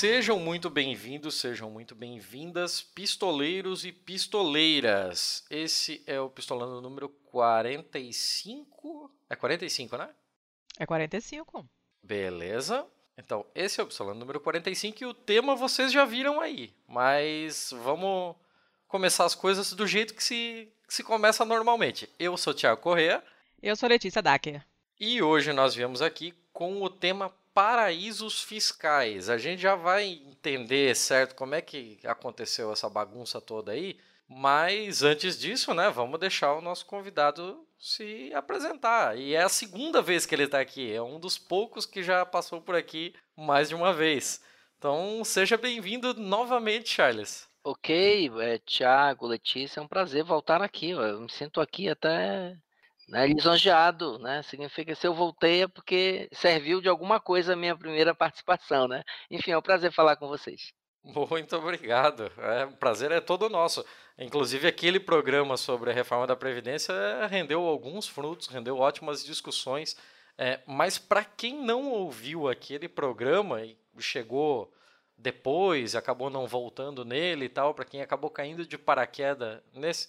Sejam muito bem-vindos, sejam muito bem-vindas, pistoleiros e pistoleiras. Esse é o pistolando número 45. É 45, né? É 45. Beleza. Então, esse é o pistolando número 45 e o tema vocês já viram aí. Mas vamos começar as coisas do jeito que se, que se começa normalmente. Eu sou o Thiago Corrêa. Eu sou Letícia Dacker. E hoje nós viemos aqui com o tema paraísos fiscais. A gente já vai entender certo como é que aconteceu essa bagunça toda aí, mas antes disso, né, vamos deixar o nosso convidado se apresentar. E é a segunda vez que ele está aqui, é um dos poucos que já passou por aqui mais de uma vez. Então, seja bem-vindo novamente, Charles. Ok, é, Tiago, Letícia, é um prazer voltar aqui. Eu me sinto aqui até né, lisonjeado, né? Significa se eu voltei é porque serviu de alguma coisa a minha primeira participação, né? Enfim, é um prazer falar com vocês. Muito obrigado. É, o prazer é todo nosso. Inclusive, aquele programa sobre a reforma da Previdência rendeu alguns frutos, rendeu ótimas discussões. É, mas para quem não ouviu aquele programa e chegou depois, acabou não voltando nele e tal, para quem acabou caindo de paraquedas nesse,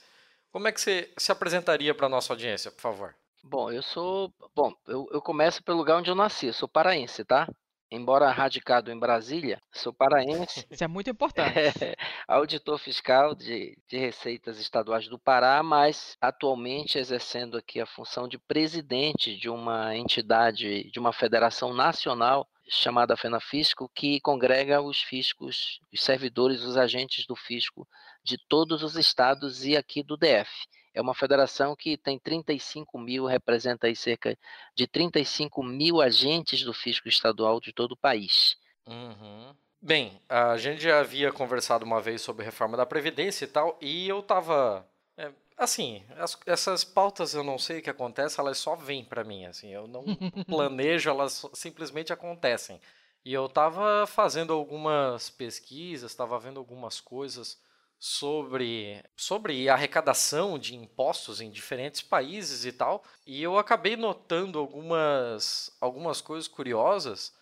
como é que você se apresentaria para a nossa audiência, por favor? Bom, eu sou. Bom, eu, eu começo pelo lugar onde eu nasci, eu sou paraense, tá? Embora radicado em Brasília, sou paraense. Isso é muito importante. É, auditor fiscal de, de receitas estaduais do Pará, mas atualmente exercendo aqui a função de presidente de uma entidade, de uma federação nacional chamada FENAFisco, que congrega os fiscos, os servidores, os agentes do fisco de todos os estados e aqui do DF. É uma federação que tem 35 mil, representa aí cerca de 35 mil agentes do fisco estadual de todo o país. Uhum. Bem, a gente já havia conversado uma vez sobre reforma da Previdência e tal, e eu tava. É, assim, as, essas pautas eu não sei o que acontece, elas só vêm para mim, assim, eu não planejo, elas simplesmente acontecem. E eu tava fazendo algumas pesquisas, estava vendo algumas coisas sobre, sobre arrecadação de impostos em diferentes países e tal, e eu acabei notando algumas, algumas coisas curiosas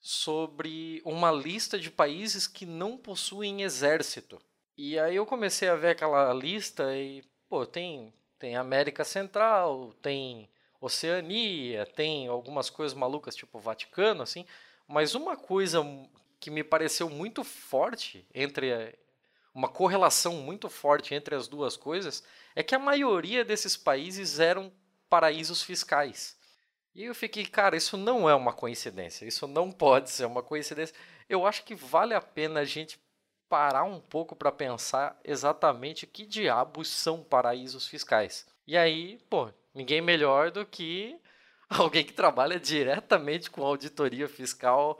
sobre uma lista de países que não possuem exército. E aí eu comecei a ver aquela lista e, pô, tem, tem América Central, tem Oceania, tem algumas coisas malucas tipo Vaticano, assim, mas uma coisa que me pareceu muito forte entre uma correlação muito forte entre as duas coisas é que a maioria desses países eram paraísos fiscais. E eu fiquei, cara, isso não é uma coincidência, isso não pode ser uma coincidência. Eu acho que vale a pena a gente parar um pouco para pensar exatamente que diabos são paraísos fiscais. E aí, pô, ninguém melhor do que alguém que trabalha diretamente com auditoria fiscal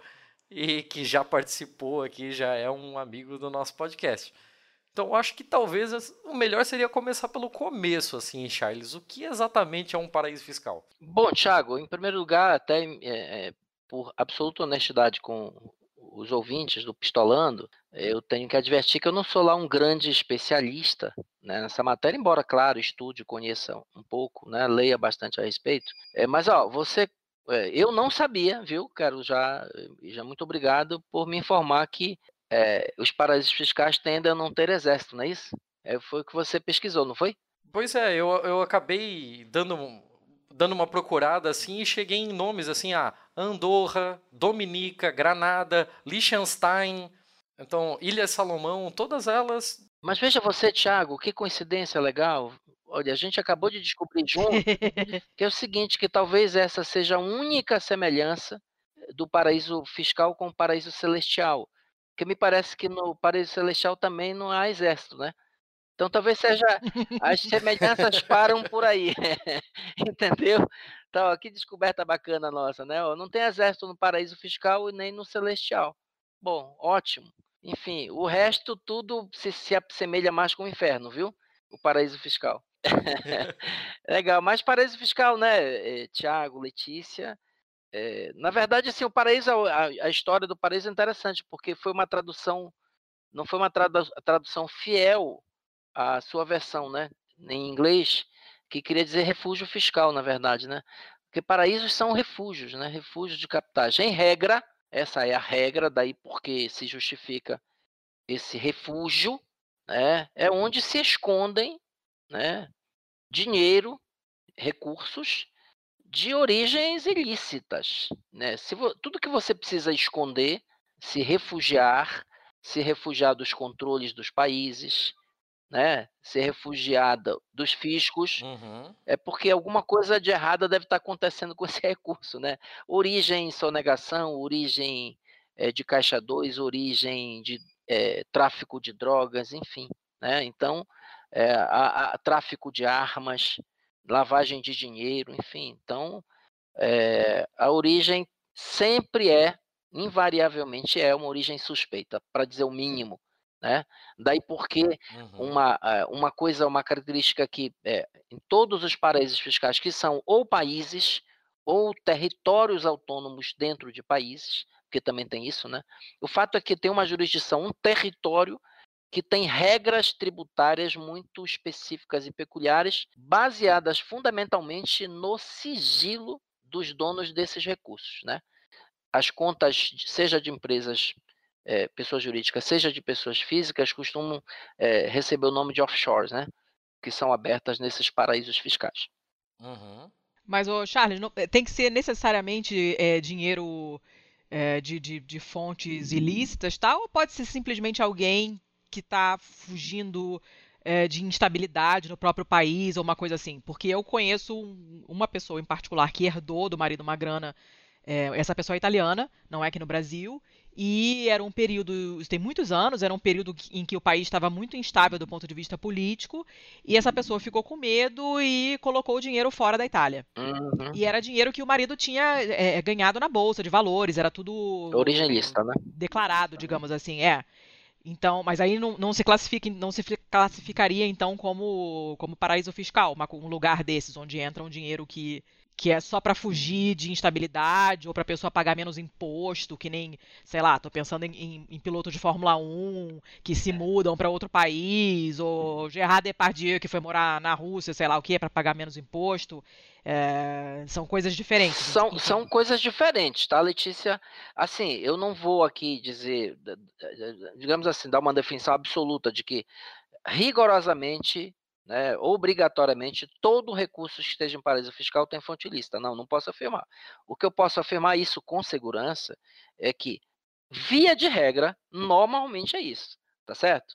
e que já participou aqui, já é um amigo do nosso podcast. Então, acho que talvez o melhor seria começar pelo começo, assim, Charles. O que exatamente é um paraíso fiscal? Bom, Thiago, em primeiro lugar, até é, é, por absoluta honestidade com os ouvintes do Pistolando, eu tenho que advertir que eu não sou lá um grande especialista né, nessa matéria, embora, claro, estude, conheça um pouco, né, leia bastante a respeito. É, mas, ó, você eu não sabia, viu? Quero já, já muito obrigado por me informar que é, os paraísos fiscais tendem a não ter exército, não é isso? É, foi o que você pesquisou, não foi? Pois é, eu, eu acabei dando, dando uma procurada assim e cheguei em nomes assim, ah, Andorra, Dominica, Granada, Liechtenstein, então Ilha Salomão, todas elas. Mas veja você, Thiago, que coincidência legal. Olha, a gente acabou de descobrir junto que é o seguinte, que talvez essa seja a única semelhança do paraíso fiscal com o paraíso celestial. Porque me parece que no paraíso celestial também não há exército, né? Então talvez seja as semelhanças param por aí, entendeu? Então, que descoberta bacana nossa, né? Não tem exército no paraíso fiscal e nem no celestial. Bom, ótimo. Enfim, o resto tudo se, se assemelha mais com o inferno, viu? O paraíso fiscal. Legal, mas paraíso fiscal, né, eh, Tiago, Letícia? É, na verdade, assim, o paraíso, a, a, história do paraíso é interessante, porque foi uma tradução, não foi uma tradu tradução fiel à sua versão, né, em inglês, que queria dizer refúgio fiscal, na verdade, né? Porque paraísos são refúgios, né? Refúgios de capitais. Em regra, essa é a regra, daí porque se justifica esse refúgio, né, é onde se escondem né, dinheiro, recursos de origens ilícitas. Né? Se tudo que você precisa esconder, se refugiar, se refugiar dos controles dos países, né, ser refugiada dos fiscos, Uhum. é porque alguma coisa de errada deve estar acontecendo com esse recurso, né? Origem sonegação, origem é, de caixa 2, origem de é, tráfico de drogas, enfim, né? Então, é, a, a, tráfico de armas, lavagem de dinheiro, enfim. Então, a origem sempre é, invariavelmente é uma origem suspeita, para dizer o mínimo, né? Daí porque Uhum. uma, eh, uma coisa, uma característica que é, em todos os paraísos fiscais, que são ou países ou territórios autônomos dentro de países, porque também tem isso, né? O fato é que tem uma jurisdição, um território que tem regras tributárias muito específicas e peculiares, baseadas fundamentalmente no sigilo dos donos desses recursos, né? As contas, seja de empresas é, pessoas jurídicas, seja de pessoas físicas, costumam é, receber o nome de offshores, né? Que são abertas nesses paraísos fiscais. Uhum. Mas, ô, Charles, não, eh, tem que ser necessariamente é, dinheiro é, de, de, de, fontes ilícitas, tal? Ou pode ser simplesmente alguém que está fugindo é, de instabilidade no próprio país ou uma coisa assim? Porque eu conheço um, uma pessoa em particular que herdou do marido uma grana. essa pessoa é italiana, não é aqui no Brasil, e era um período, tem muitos anos, era um período em que o país estava muito instável do ponto de vista político, e essa pessoa ficou com medo e colocou o dinheiro fora da Itália. Uhum. E era dinheiro que o marido tinha é, ganhado na bolsa de valores, era tudo originalista, né? Declarado, digamos assim, é. Então, mas aí não, não se classifica, não se classificaria então como como paraíso fiscal, uma, um lugar desses onde entra um dinheiro que que é só para fugir de instabilidade ou para a pessoa pagar menos imposto, que nem, sei lá, tô pensando em, em, em pilotos de Fórmula 1 que se mudam para outro país, ou Gerard Depardieu que foi morar na Rússia, sei lá o que, para pagar menos imposto. É, são coisas diferentes. São, são coisas diferentes, tá, Letícia? Assim, eu não vou aqui dizer, digamos assim, dar uma definição absoluta de que rigorosamente né, obrigatoriamente todo recurso que esteja em paraíso fiscal tem fonte ilícita. Não, não posso afirmar. O que eu posso afirmar isso com segurança é que, via de regra, normalmente é isso, tá certo?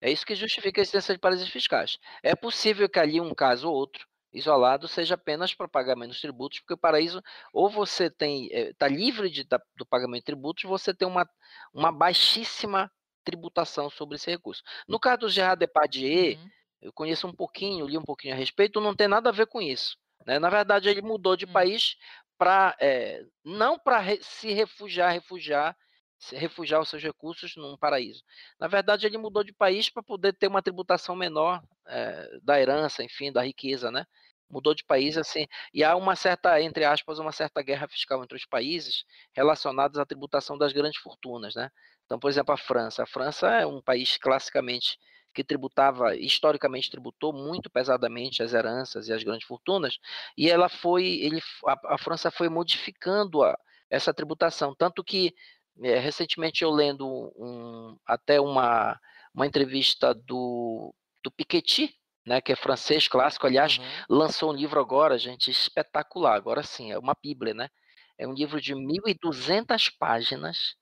É isso que justifica a existência de paraísos fiscais. É possível que ali um caso ou outro isolado seja apenas para pagar menos tributos, porque o paraíso, ou você tem está eh, livre de, da, do pagamento de tributos, você tem uma, uma baixíssima tributação sobre esse recurso. No caso do Gerard Depardieu, uhum eu conheço um pouquinho, li um pouquinho a respeito, não tem nada a ver com isso. Né? Na verdade, ele mudou de hum. país para é, eh, não para re, se refugiar, refugiar, se refugiar os seus recursos num paraíso. Na verdade, ele mudou de país para poder ter uma tributação menor é, da herança, enfim, da riqueza, né? Mudou de país assim, e há uma certa, entre aspas, uma certa guerra fiscal entre os países relacionados à tributação das grandes fortunas, né? Então, por exemplo, a França. A França é um país classicamente que tributava, historicamente tributou muito pesadamente as heranças e as grandes fortunas, e ela foi, ele, a, a França foi modificando a, essa tributação, tanto que é, recentemente eu lendo um, até uma, uma entrevista do, do Piketty, né, que é francês clássico, aliás, uhum. lançou um livro agora, gente, espetacular, agora sim, é uma bíblia, né? É um livro de 1.200 páginas,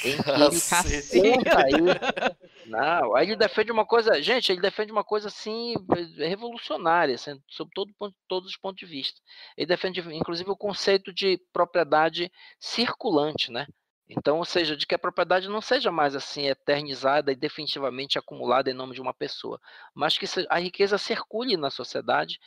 que ele. Não, aí ele defende uma coisa, gente, ele defende uma coisa assim revolucionária, assim, sob todo, todos os pontos de vista. Ele defende, inclusive, o conceito de propriedade circulante, né? Então, ou seja, de que a propriedade não seja mais assim eternizada e definitivamente acumulada em nome de uma pessoa, mas que a riqueza circule na sociedade.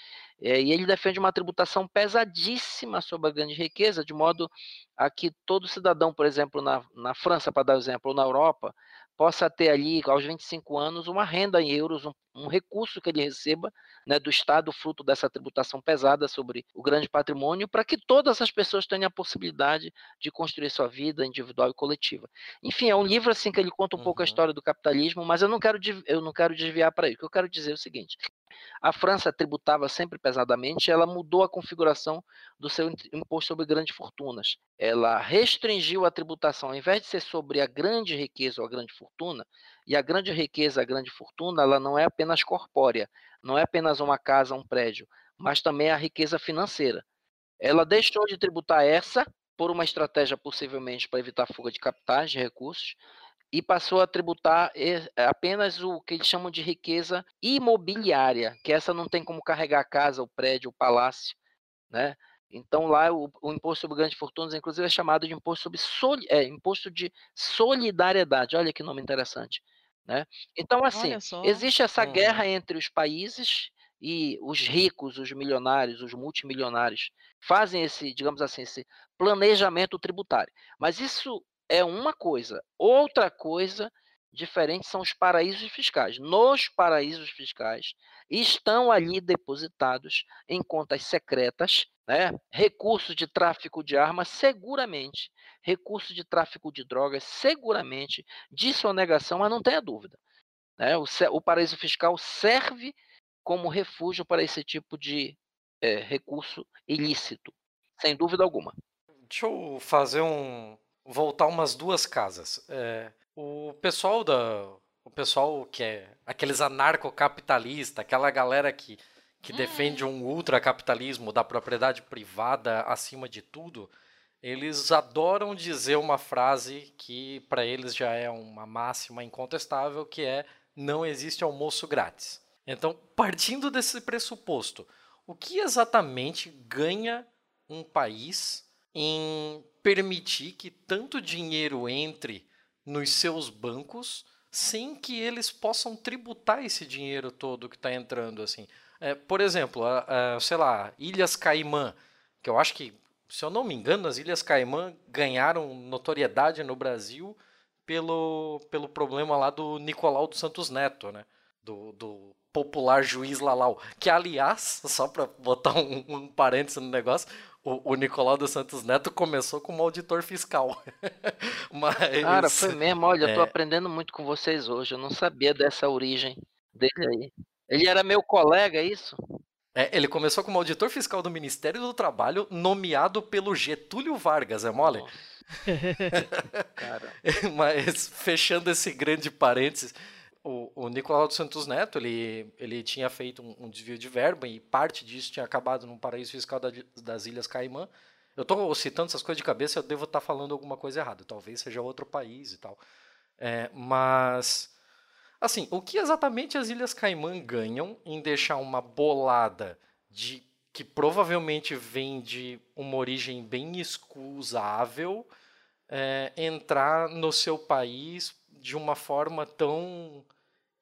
É, e ele defende uma tributação pesadíssima sobre a grande riqueza, de modo a que todo cidadão, por exemplo, na, na França, para dar exemplo, ou na Europa, possa ter ali, aos 25 anos, uma renda em euros, um, um recurso que ele receba né, do Estado, fruto dessa tributação pesada sobre o grande patrimônio, para que todas as pessoas tenham a possibilidade de construir sua vida individual e coletiva. Enfim, é um livro assim que ele conta um uhum. pouco a uhum. história do capitalismo, mas eu não quero, eu não quero desviar para isso. O que eu quero dizer é o seguinte: A França tributava sempre pesadamente, ela mudou a configuração do seu imposto sobre grandes fortunas. Ela restringiu a tributação, ao invés de ser sobre a grande riqueza ou a grande fortuna, e a grande riqueza, a grande fortuna, ela não é apenas corpórea, não é apenas uma casa, um prédio, mas também a riqueza financeira. Ela deixou de tributar essa por uma estratégia possivelmente para evitar fuga de capitais, de recursos, e passou a tributar apenas o que eles chamam de riqueza imobiliária, que essa não tem como carregar a casa, o prédio, o palácio, né? Então lá o, o imposto sobre grandes fortunas, inclusive, é chamado de imposto sobre soli, é, imposto de solidariedade. Olha que nome interessante, né? Então assim existe essa uhum. guerra entre os países e os ricos, os milionários, os multimilionários fazem esse, digamos assim, esse planejamento tributário. Mas isso é uma coisa. Outra coisa diferente são os paraísos fiscais. Nos paraísos fiscais estão ali depositados em contas secretas, né, recursos de tráfico de armas, seguramente, recursos de tráfico de drogas, seguramente, de sonegação, mas não tenha dúvida. Né, o, o paraíso fiscal serve como refúgio para esse tipo de é, recurso ilícito, sem dúvida alguma. Deixa eu fazer um, voltar umas duas casas. É, o pessoal da. O pessoal que é aqueles anarcocapitalistas, aquela galera que, que defende um ultracapitalismo da propriedade privada acima de tudo, eles adoram dizer uma frase que para eles já é uma máxima incontestável, que é não existe almoço grátis. Então, partindo desse pressuposto, o que exatamente ganha um país em permitir que tanto dinheiro entre nos seus bancos sem que eles possam tributar esse dinheiro todo que está entrando assim. É, por exemplo, a, a, sei lá, Ilhas Caimã, que eu acho que, se eu não me engano, as Ilhas Caimã ganharam notoriedade no Brasil pelo, pelo problema lá do Nicolau dos Santos Neto, né? Do, do popular juiz Lalau. Que, aliás, só para botar um, um parênteses no negócio, o, o Nicolau dos Santos Neto começou como auditor fiscal. Mas, Cara, foi mesmo. Olha, é... eu tô é. aprendendo muito com vocês hoje. Eu não sabia dessa origem dele aí. Ele era meu colega, é isso? É, ele começou como auditor fiscal do Ministério do Trabalho, nomeado pelo Getúlio Vargas, é mole? Mas fechando esse grande parênteses, o, o Nicolau dos Santos Neto, ele, ele tinha feito um, um, desvio de verba e parte disso tinha acabado no paraíso fiscal da, das Ilhas Caimã. Eu estou citando essas coisas de cabeça, eu devo estar tá falando alguma coisa errada. Talvez seja outro país e tal. É, mas, assim, o que exatamente as Ilhas Caimã ganham em deixar uma bolada de que provavelmente vem de uma origem bem excusável é, entrar no seu país de uma forma tão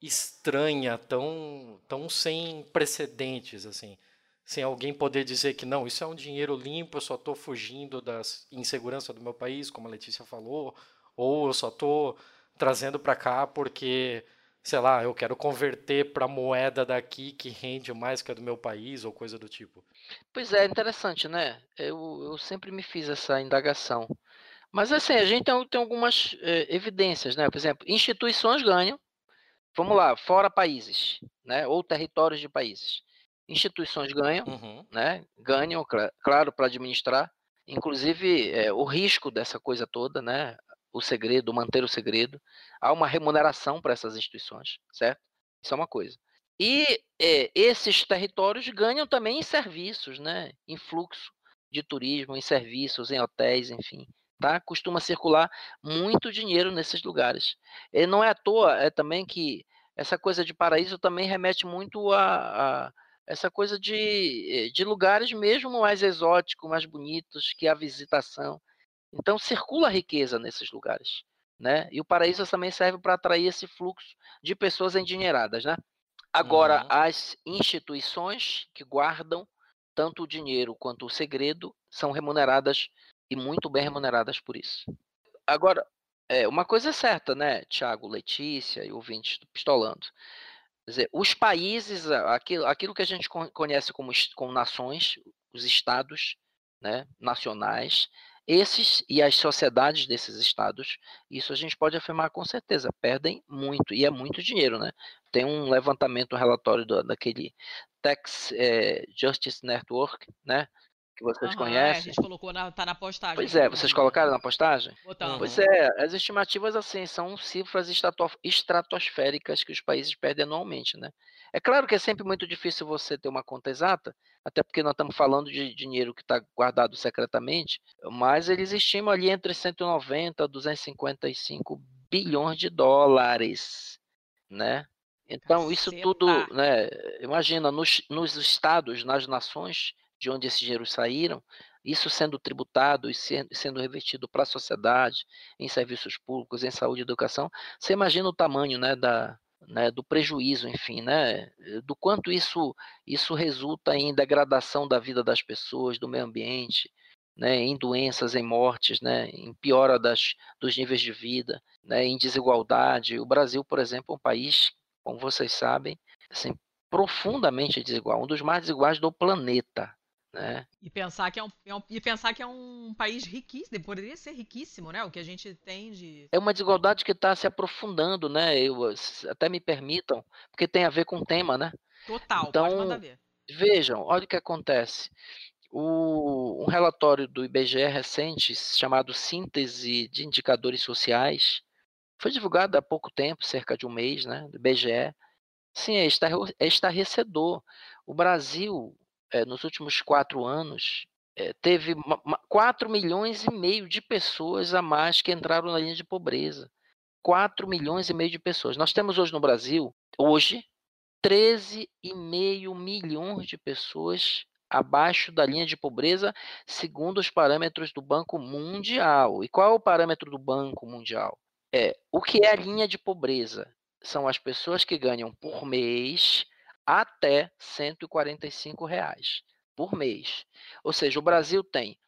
estranha, tão, tão sem precedentes, assim. Sem alguém poder dizer que não, isso é um dinheiro limpo, eu só estou fugindo da insegurança do meu país, como a Letícia falou, ou eu só estou trazendo para cá porque, sei lá, eu quero converter para moeda daqui que rende mais que a do meu país, ou coisa do tipo. Pois é, interessante, né? Eu, eu sempre me fiz essa indagação. Mas assim, a gente tem, tem algumas é, evidências, né? Por exemplo, instituições ganham, vamos lá, fora países, né? Ou territórios de países. Instituições ganham, uhum. né? Ganham, claro, para administrar. Inclusive, é, o risco dessa coisa toda, né? O segredo, manter o segredo. Há uma remuneração para essas instituições, certo? Isso é uma coisa. E é, esses territórios ganham também em serviços, né? Em fluxo de turismo, em serviços, em hotéis, enfim tá? Costuma circular muito dinheiro nesses lugares. E não é à toa, é também que essa coisa de paraíso também remete muito a, a essa coisa de, de lugares mesmo mais exóticos, mais bonitos, que a visitação. Então circula riqueza nesses lugares, né? E o paraíso também serve para atrair esse fluxo de pessoas endinheiradas, né? Agora, uhum. as instituições que guardam tanto o dinheiro quanto o segredo são remuneradas e muito bem remuneradas por isso. Agora, é, uma coisa é certa, né, Tiago, Letícia e ouvintes do Pistolando. Quer dizer, os países, aquilo, aquilo que a gente conhece como, como nações, os estados né, nacionais, esses e as sociedades desses estados, isso a gente pode afirmar com certeza, perdem muito, e é muito dinheiro, né? tem um levantamento, um relatório do, daquele Tax é, Justice Network, né? Que vocês conhecem. É, a gente colocou na, tá na postagem. Pois é, vocês colocaram na postagem? Botamos. Pois é, as estimativas assim são cifras estratosféricas que os países perdem anualmente, né? É claro que é sempre muito difícil você ter uma conta exata, até porque nós estamos falando de dinheiro que está guardado secretamente, mas eles estimam ali entre 190 e 255 bilhões de dólares, né? Então, isso tudo, né, imagina, nos, nos estados, nas nações de onde esses dinheiros saíram, isso sendo tributado e sendo revertido para a sociedade, em serviços públicos, em saúde e educação, você imagina o tamanho né, da, né, do prejuízo, enfim, né, do quanto isso, isso resulta em degradação da vida das pessoas, do meio ambiente, né, em doenças, em mortes, né, em piora das, dos níveis de vida, né, em desigualdade. O Brasil, por exemplo, é um país, como vocês sabem, assim, profundamente desigual, um dos mais desiguais do planeta. Né? E pensar que é um, é um, e pensar que é um país riquíssimo, poderia ser riquíssimo, né? O que a gente tem de. É uma desigualdade que está se aprofundando, né? Eu, até me permitam, porque tem a ver com o tema, né? Total, então. Vejam, olha o que acontece. O, um relatório do IBGE recente, chamado Síntese de Indicadores Sociais, foi divulgado há pouco tempo, cerca de um mês, né, do IBGE. Sim, é, é estarrecedor. O Brasil, é, nos últimos quatro anos, é, teve 4 milhões e meio de pessoas a mais que entraram na linha de pobreza. 4 milhões e meio de pessoas. Nós temos hoje no Brasil, hoje, 13,5 milhões de pessoas abaixo da linha de pobreza, segundo os parâmetros do Banco Mundial. E qual é o parâmetro do Banco Mundial? É o que é a linha de pobreza? São as pessoas que ganham por mês até 145 reais por mês. Ou seja, o Brasil tem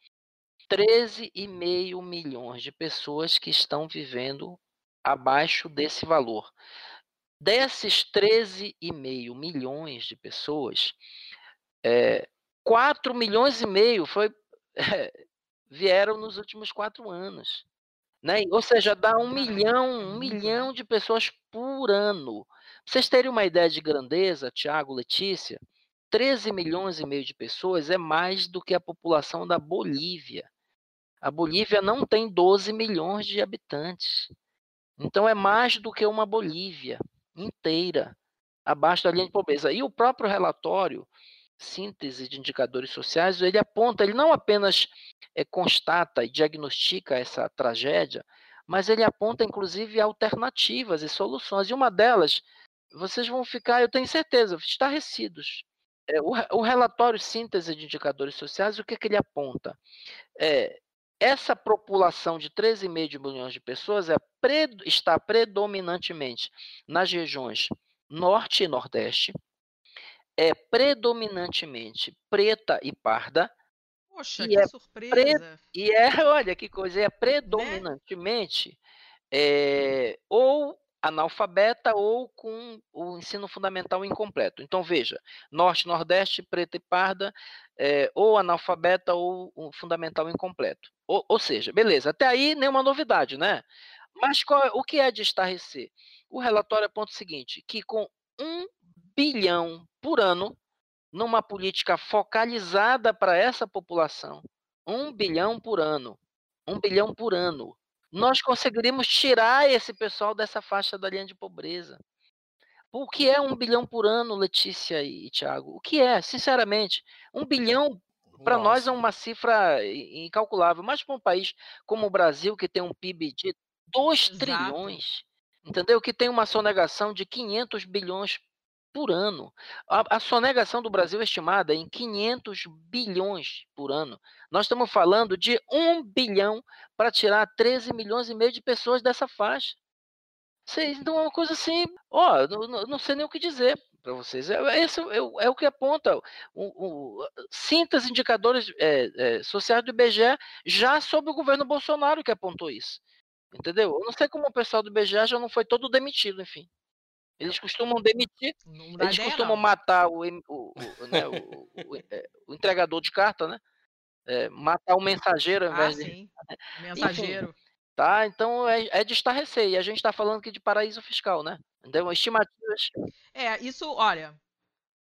13,5 milhões de pessoas que estão vivendo abaixo desse valor. Desses 13,5 milhões de pessoas, é, 4 milhões e meio foi, é, vieram nos últimos quatro anos. Né? Ou seja, dá um milhão, um milhão de pessoas por ano. Vocês terem uma ideia de grandeza, Tiago, Letícia, 13 milhões e meio de pessoas é mais do que a população da Bolívia. A Bolívia não tem 12 milhões de habitantes. Então é mais do que uma Bolívia inteira, abaixo da linha de pobreza. E o próprio relatório síntese de indicadores sociais, ele aponta, ele não apenas é, constata e diagnostica essa tragédia, mas ele aponta inclusive alternativas e soluções. E uma delas, vocês vão ficar, eu tenho certeza, estarrecidos. É, o, o, relatório síntese de indicadores sociais, o que, que ele aponta? É, essa população de 13,5 milhões de pessoas é, está predominantemente nas regiões norte e nordeste, é predominantemente preta e parda. Poxa, que é surpresa! Pre... E é, olha que coisa, é né? predominantemente né? é, ou analfabeta ou com o ensino fundamental incompleto. Então, veja, Norte, Nordeste, preta e parda, é, ou analfabeta ou um fundamental incompleto. Ou, ou, seja, beleza, até aí nenhuma novidade, né? Mas qual, o que é de estarrecer? O relatório aponta o seguinte, que com um bilhão por ano numa política focalizada para essa população. Um bilhão por ano. Um bilhão por ano. Nós conseguiríamos tirar esse pessoal dessa faixa da linha de pobreza. O que é um bilhão por ano, Letícia e Tiago? O que é, sinceramente? Um bilhão para nós é uma cifra incalculável, mas para um país como o Brasil, que tem um PIB de 2 trilhões, entendeu? Que tem uma sonegação de 500 bilhões por ano. A, a sonegação do Brasil é estimada em 500 bilhões por ano. Nós estamos falando de 1 bilhão para tirar 13 milhões e meio de pessoas dessa faixa. Vocês, então é uma coisa assim, ó, não, não sei nem o que dizer para vocês. É, esse é, é, o que aponta o, o síntese indicadores é, é, sociais do IBGE já sob o governo Bolsonaro que apontou isso. Entendeu? Eu não sei como o pessoal do IBGE já não foi todo demitido, enfim. Eles costumam demitir, eles ideia, costumam não. matar o, o, o, né, o, é, o, entregador de carta, né? É, matar o mensageiro ao invés ah, de. Sim. Mensageiro. Enfim, tá? Então é, é de estarrecer. E a gente está falando aqui de paraíso fiscal, né? Então, estimativas. É, isso, olha,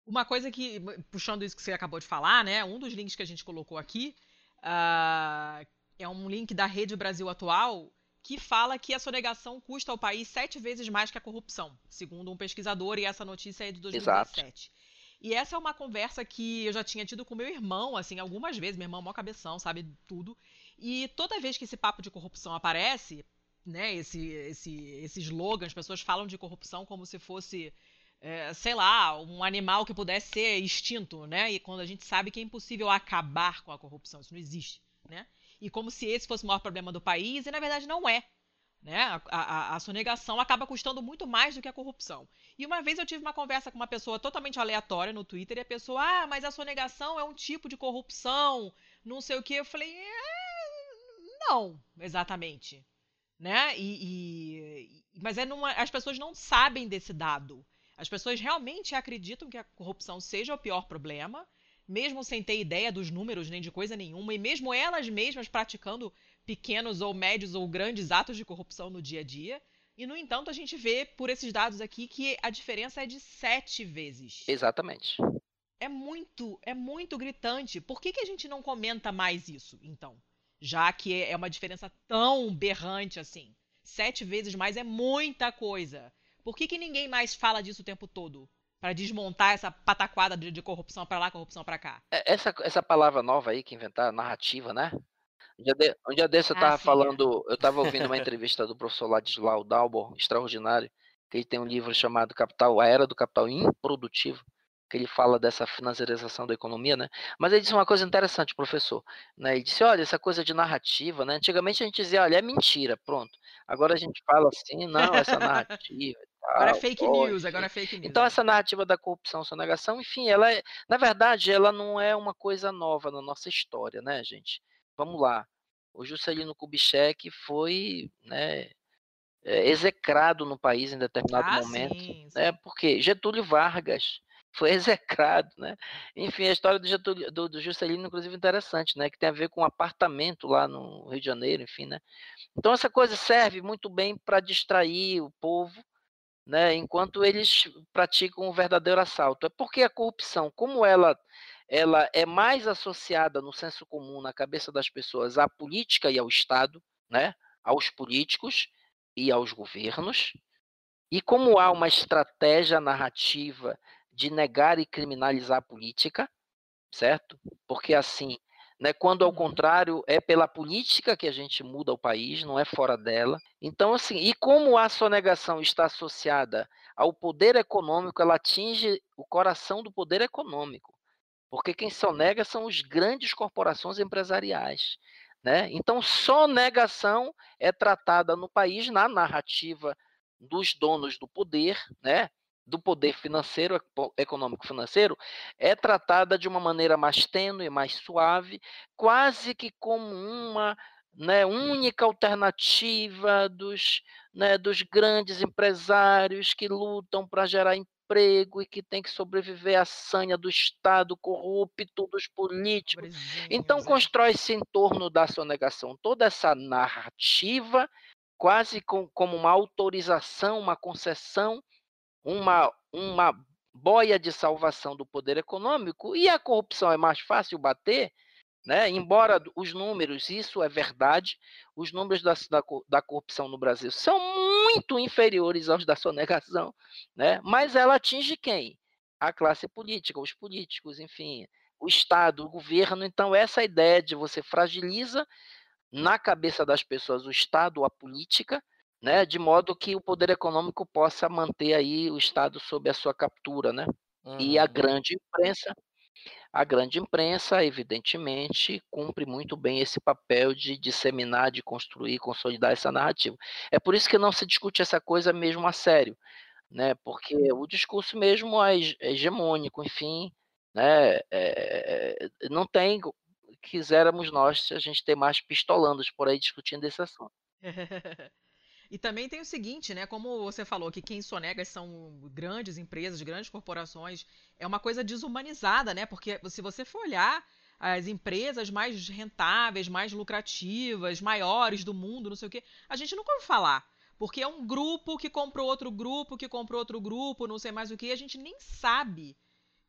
uma coisa que, puxando isso que você acabou de falar, né? Um dos links que a gente colocou aqui uh, é um link da Rede Brasil Atual que fala que a sonegação custa ao país sete vezes mais que a corrupção, segundo um pesquisador, e essa notícia é de 2017. Exato. E essa é uma conversa que eu já tinha tido com meu irmão, assim, algumas vezes. Meu irmão é mó cabeção, sabe tudo. E toda vez que esse papo de corrupção aparece, né, esse, esse, esse slogan, as pessoas falam de corrupção como se fosse, é, sei lá, um animal que pudesse ser extinto, né? E quando a gente sabe que é impossível acabar com a corrupção, isso não existe, né? E como se esse fosse o maior problema do país, e na verdade não é. Né? A, a, a, sonegação acaba custando muito mais do que a corrupção. E uma vez eu tive uma conversa com uma pessoa totalmente aleatória no Twitter e a pessoa, ah, mas a sonegação é um tipo de corrupção, não sei o que. Eu falei, é, não, exatamente. Né? E, e mas é numa, as pessoas não sabem desse dado. As pessoas realmente acreditam que a corrupção seja o pior problema, mesmo sem ter ideia dos números nem de coisa nenhuma, e mesmo elas mesmas praticando pequenos ou médios ou grandes atos de corrupção no dia a dia. E, no entanto, a gente vê por esses dados aqui que a diferença é de sete vezes. Exatamente. É muito, é muito gritante. Por que, que a gente não comenta mais isso, então? Já que é uma diferença tão berrante assim. Sete vezes mais é muita coisa. Por que, que ninguém mais fala disso o tempo todo? Para desmontar essa pataquada de, de corrupção para lá, corrupção para cá. É, essa, essa palavra nova aí que inventaram, narrativa, né? Um dia, de, um dia desse eu ah, tava ah, falando, eu tava ouvindo uma entrevista do professor Ladislau Dalbor, extraordinário, que ele tem um livro chamado Capital, A Era do Capital Improdutivo, que ele fala dessa financiarização da economia, né? Mas ele disse uma coisa interessante, professor, né? Ele disse, olha, essa coisa de narrativa, né? Antigamente a gente dizia, olha, é mentira, pronto. Agora a gente fala assim, não, essa narrativa. Agora é fake news, agora é fake news. Então é. essa narrativa da corrupção, sonegação, enfim, ela é, na verdade, ela não é uma coisa nova na nossa história, né, gente? Vamos lá. O Juscelino Kubitschek foi né, é, execrado no país em determinado ah, momento. Sim, sim. Né, porque Getúlio Vargas foi execrado, né? Enfim, a história do, Getúlio, do, do Juscelino, inclusive, é interessante, né? Que tem a ver com um apartamento lá no Rio de Janeiro, enfim, né? Então, essa coisa serve muito bem para distrair o povo, né? Enquanto eles praticam o verdadeiro assalto. É porque a corrupção, como ela ela é mais associada no senso comum, na cabeça das pessoas, à política e ao Estado, né? aos políticos e aos governos. E como há uma estratégia narrativa de negar e criminalizar a política, certo? Porque assim, né, quando ao uhum. contrário é pela política que a gente muda o país, não é fora dela. Então assim, e como a sonegação está associada ao poder econômico, ela atinge o coração do poder econômico. Porque quem sonega são os grandes corporações empresariais. Né? Então, sonegação é tratada no país na narrativa dos donos do poder, né? Do poder financeiro, econômico financeiro, é tratada de uma maneira mais tênue, mais suave, quase que como uma né, única alternativa dos, né, dos grandes empresários que lutam para gerar emprego e que tem que sobreviver à sanha do Estado corrupto, dos políticos. Então é. constrói-se em torno da sonegação toda essa narrativa, quase com, como uma autorização, uma concessão, uma, uma boia de salvação do poder econômico, e a corrupção é mais fácil bater, né? Embora os números, isso é verdade, os números da, da, da, corrupção no Brasil são muito inferiores aos da sonegação, né? mas ela atinge quem? A classe política, os políticos, enfim, o Estado, o governo. Então, essa ideia de você fragiliza na cabeça das pessoas o Estado, a política, né? de modo que o poder econômico possa manter aí o Estado sob a sua captura. Né? Uhum. E a uhum. grande imprensa a grande imprensa, evidentemente, cumpre muito bem esse papel de disseminar, de construir, consolidar essa narrativa. É por isso que não se discute essa coisa mesmo a sério, né? Porque o discurso mesmo é, é hegemônico, enfim, né? É, não tem quiséramos nós se a gente ter mais pistolandos por aí discutindo esse assunto. E também tem o seguinte, né? Como você falou que quem sonega são grandes empresas, grandes corporações, é uma coisa desumanizada, né? Porque se você for olhar as empresas mais rentáveis, mais lucrativas, maiores do mundo, não sei o quê, a gente nunca ouviu falar. Porque é um grupo que comprou outro grupo, que comprou outro grupo, não sei mais o que, a gente nem sabe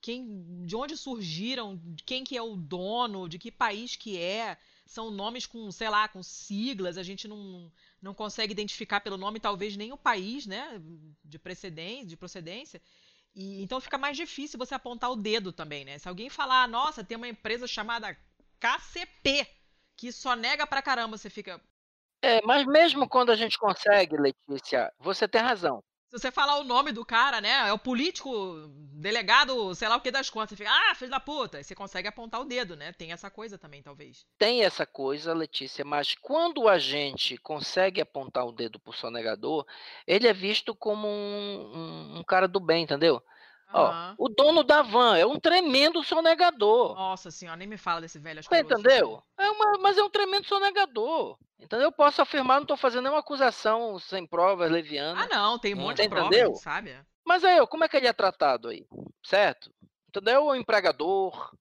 quem, de onde surgiram, quem que é o dono, de que país que é. São nomes com, sei lá, com siglas, a gente não, não consegue identificar pelo nome talvez nem o país, né, de precedência, de procedência. E então fica mais difícil você apontar o dedo também, né? Se alguém falar, nossa, tem uma empresa chamada KCP que só nega pra caramba, você fica, é, mas mesmo quando a gente consegue, Letícia, você tem razão. Se você falar o nome do cara, né? É o político, delegado, sei lá o que das contas. Você fica, ah, filho da puta. E você consegue apontar o dedo, né? Tem essa coisa também, talvez. Tem essa coisa, Letícia, mas quando a gente consegue apontar o dedo pro sonegador, ele é visto como um, um, um cara do bem, entendeu? Ó, o dono da van é um tremendo sonegador. Nossa senhora, nem me fala desse velho Você entendeu? É uma, mas é um tremendo sonegador. Então eu posso afirmar, não estou fazendo nenhuma acusação sem provas, leviana. Ah, não, tem um monte de provas, entendeu? sabe? Mas aí, como é que ele é tratado aí? Certo? Entendeu? O empregador,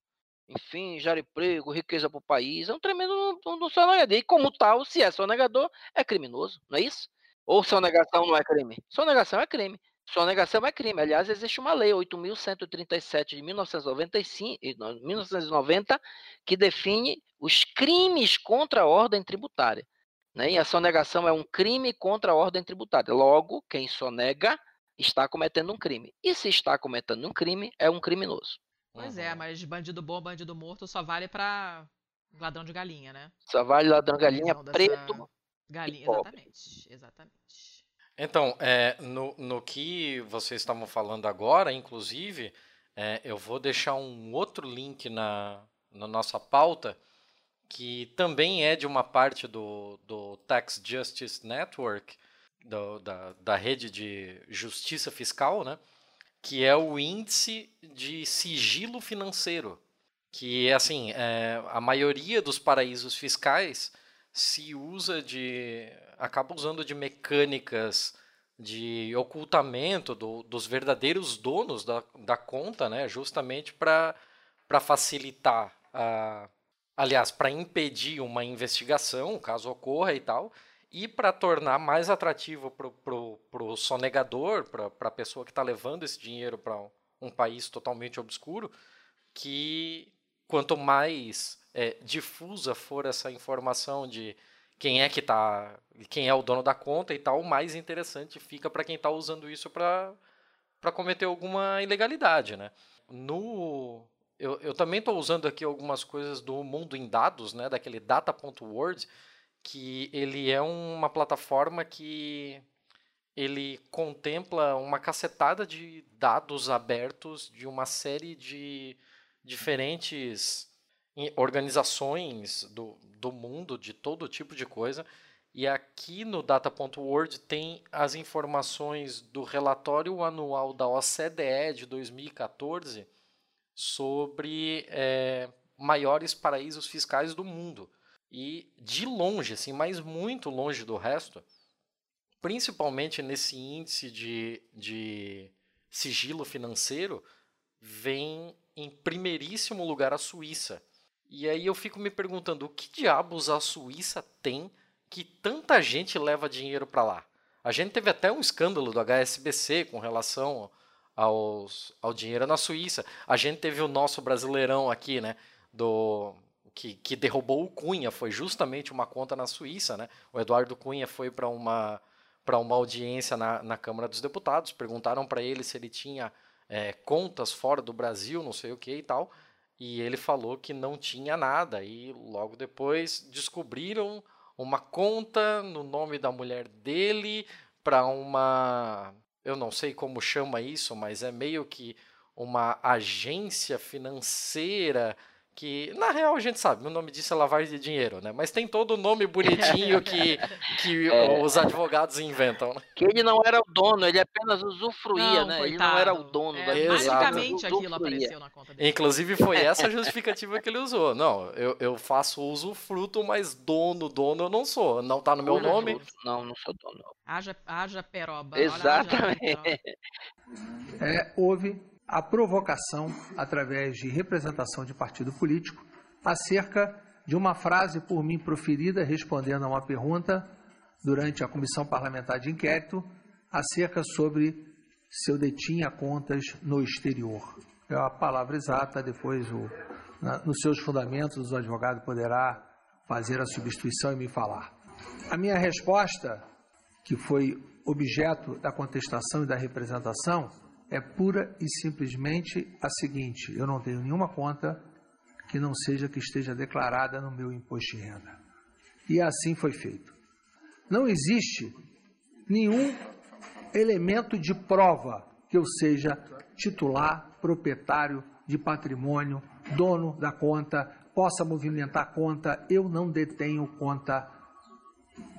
enfim, gera emprego, riqueza para o país, é um tremendo um, um sonegador. E como tal, se é sonegador, é criminoso, não é isso? Ou sonegação não é crime? Sonegação é crime. Sonegação é crime. Aliás, existe uma lei, 8.137 de 1995, 1990, que define os crimes contra a ordem tributária. Né? E a sonegação é um crime contra a ordem tributária. Logo, quem sonega está cometendo um crime. E se está cometendo um crime, é um criminoso. Pois é, uhum. mas bandido bom, bandido morto só vale para ladrão de galinha, né? Só vale ladrão de galinha preto. Galinha, exatamente, exatamente. Então, é, no, no que vocês estavam falando agora, inclusive, é, eu vou deixar um outro link na, na nossa pauta, que também é de uma parte do, do Tax Justice Network, do, da, da rede de justiça fiscal, né? que é o índice de sigilo financeiro, que é assim, é, a maioria dos paraísos fiscais se usa de acaba usando de mecânicas de ocultamento do, dos verdadeiros donos da, da conta, né, justamente para facilitar, aliás, para impedir uma investigação, caso ocorra e tal, e para tornar mais atrativo para o sonegador, para a pessoa que está levando esse dinheiro para um, um país totalmente obscuro, que quanto mais é, difusa for essa informação de quem é que tá, quem é o dono da conta e tal, mais interessante fica para quem está usando isso para cometer alguma ilegalidade, né? No eu, eu também estou usando aqui algumas coisas do mundo em dados, né, daquele data.word, que ele é uma plataforma que ele contempla uma cacetada de dados abertos de uma série de diferentes organizações do, do mundo, de todo tipo de coisa. E aqui no data.word tem as informações do relatório anual da OCDE de 2014 sobre é, maiores paraísos fiscais do mundo. E de longe, assim, mas muito longe do resto, principalmente nesse índice de, de sigilo financeiro, vem em primeiríssimo lugar a Suíça. E aí eu fico me perguntando o que diabos a Suíça tem que tanta gente leva dinheiro para lá. A gente teve até um escândalo do HSBC com relação aos, ao dinheiro na Suíça. A gente teve o nosso brasileirão aqui, né? Do que, que derrubou o Cunha, foi justamente uma conta na Suíça, né? O Eduardo Cunha foi para uma para uma audiência na, na Câmara dos Deputados, perguntaram para ele se ele tinha é, contas fora do Brasil, não sei o que e tal e ele falou que não tinha nada. E logo depois descobriram uma conta no nome da mulher dele para uma. Eu não sei como chama isso, mas é meio que uma agência financeira que na real a gente sabe, o nome disso é lavagem de dinheiro, né? Mas tem todo o nome bonitinho que, que é. os advogados inventam. Né? Que ele não era o dono, ele apenas usufruía, não, né? Coitado. Ele não era o dono é, da Basicamente aquilo apareceu na conta dele. Inclusive foi essa a justificativa que ele usou. Não, eu, eu faço usufruto, mas dono, dono eu não sou. Não tá no meu nome. Não, não sou dono. Haja, haja peroba. Exatamente. É, houve a provocação, através de representação de partido político, acerca de uma frase por mim proferida respondendo a uma pergunta durante a comissão parlamentar de inquérito acerca sobre se eu detinha contas no exterior. É a palavra exata, depois o, na, nos seus fundamentos o advogado poderá fazer a substituição e me falar. A minha resposta, que foi objeto da contestação e da representação, é pura e simplesmente a seguinte: eu não tenho nenhuma conta que não seja que esteja declarada no meu imposto de renda. E assim foi feito. Não existe nenhum elemento de prova que eu seja titular, proprietário de patrimônio, dono da conta, possa movimentar conta. Eu não detenho conta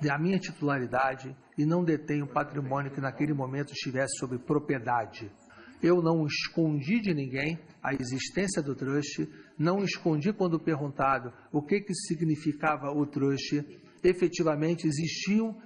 da minha titularidade e não detenho patrimônio que naquele momento estivesse sob propriedade. Eu não escondi de ninguém a existência do trust, não escondi quando perguntado o que, que significava o trust. Efetivamente existiam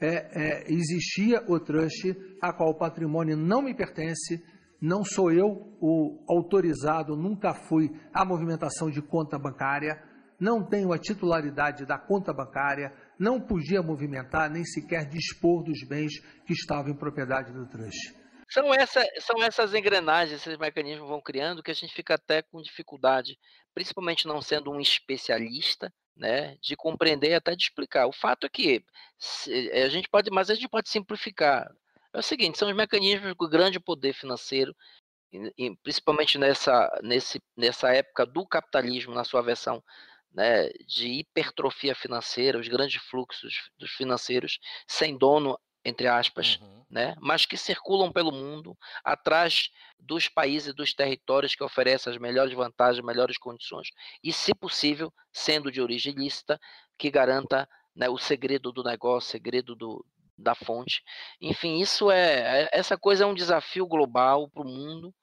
é, é, existia o trust, a qual o patrimônio não me pertence, não sou eu o autorizado, nunca fui à movimentação de conta bancária, não tenho a titularidade da conta bancária, não podia movimentar nem sequer dispor dos bens que estavam em propriedade do trust. São, essa, são essas engrenagens, esses mecanismos vão criando que a gente fica até com dificuldade, principalmente não sendo um especialista, né, de compreender e até de explicar. O fato é que eh, a gente pode, mas a gente pode simplificar. É o seguinte, são os mecanismos do grande poder financeiro, principalmente nessa, nesse, nessa época do capitalismo, na sua versão né, de hipertrofia financeira, os grandes fluxos dos financeiros sem dono entre aspas, uhum. né? mas que circulam pelo mundo, atrás dos países e dos territórios que oferecem as melhores vantagens, melhores condições, e, se possível, sendo de origem ilícita, que garanta né, o segredo do negócio, o segredo do, da fonte. Enfim, isso é, é essa coisa é um desafio global para o mundo.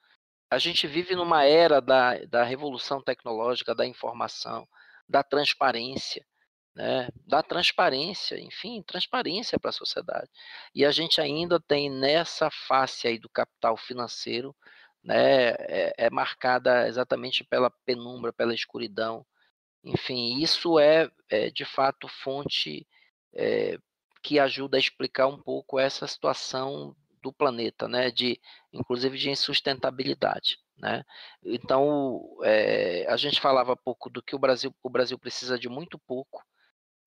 A gente vive numa era da, da revolução tecnológica, da informação, da transparência né, transparência, enfim, transparência para a sociedade. E a gente ainda tem nessa face aí do capital financeiro, né, é, é marcada exatamente pela penumbra, pela escuridão. Enfim, isso é, é de fato fonte é, que ajuda a explicar um pouco essa situação do planeta, né, de inclusive de insustentabilidade. Né? Então, é, a gente falava pouco do que o Brasil, o Brasil precisa de muito pouco,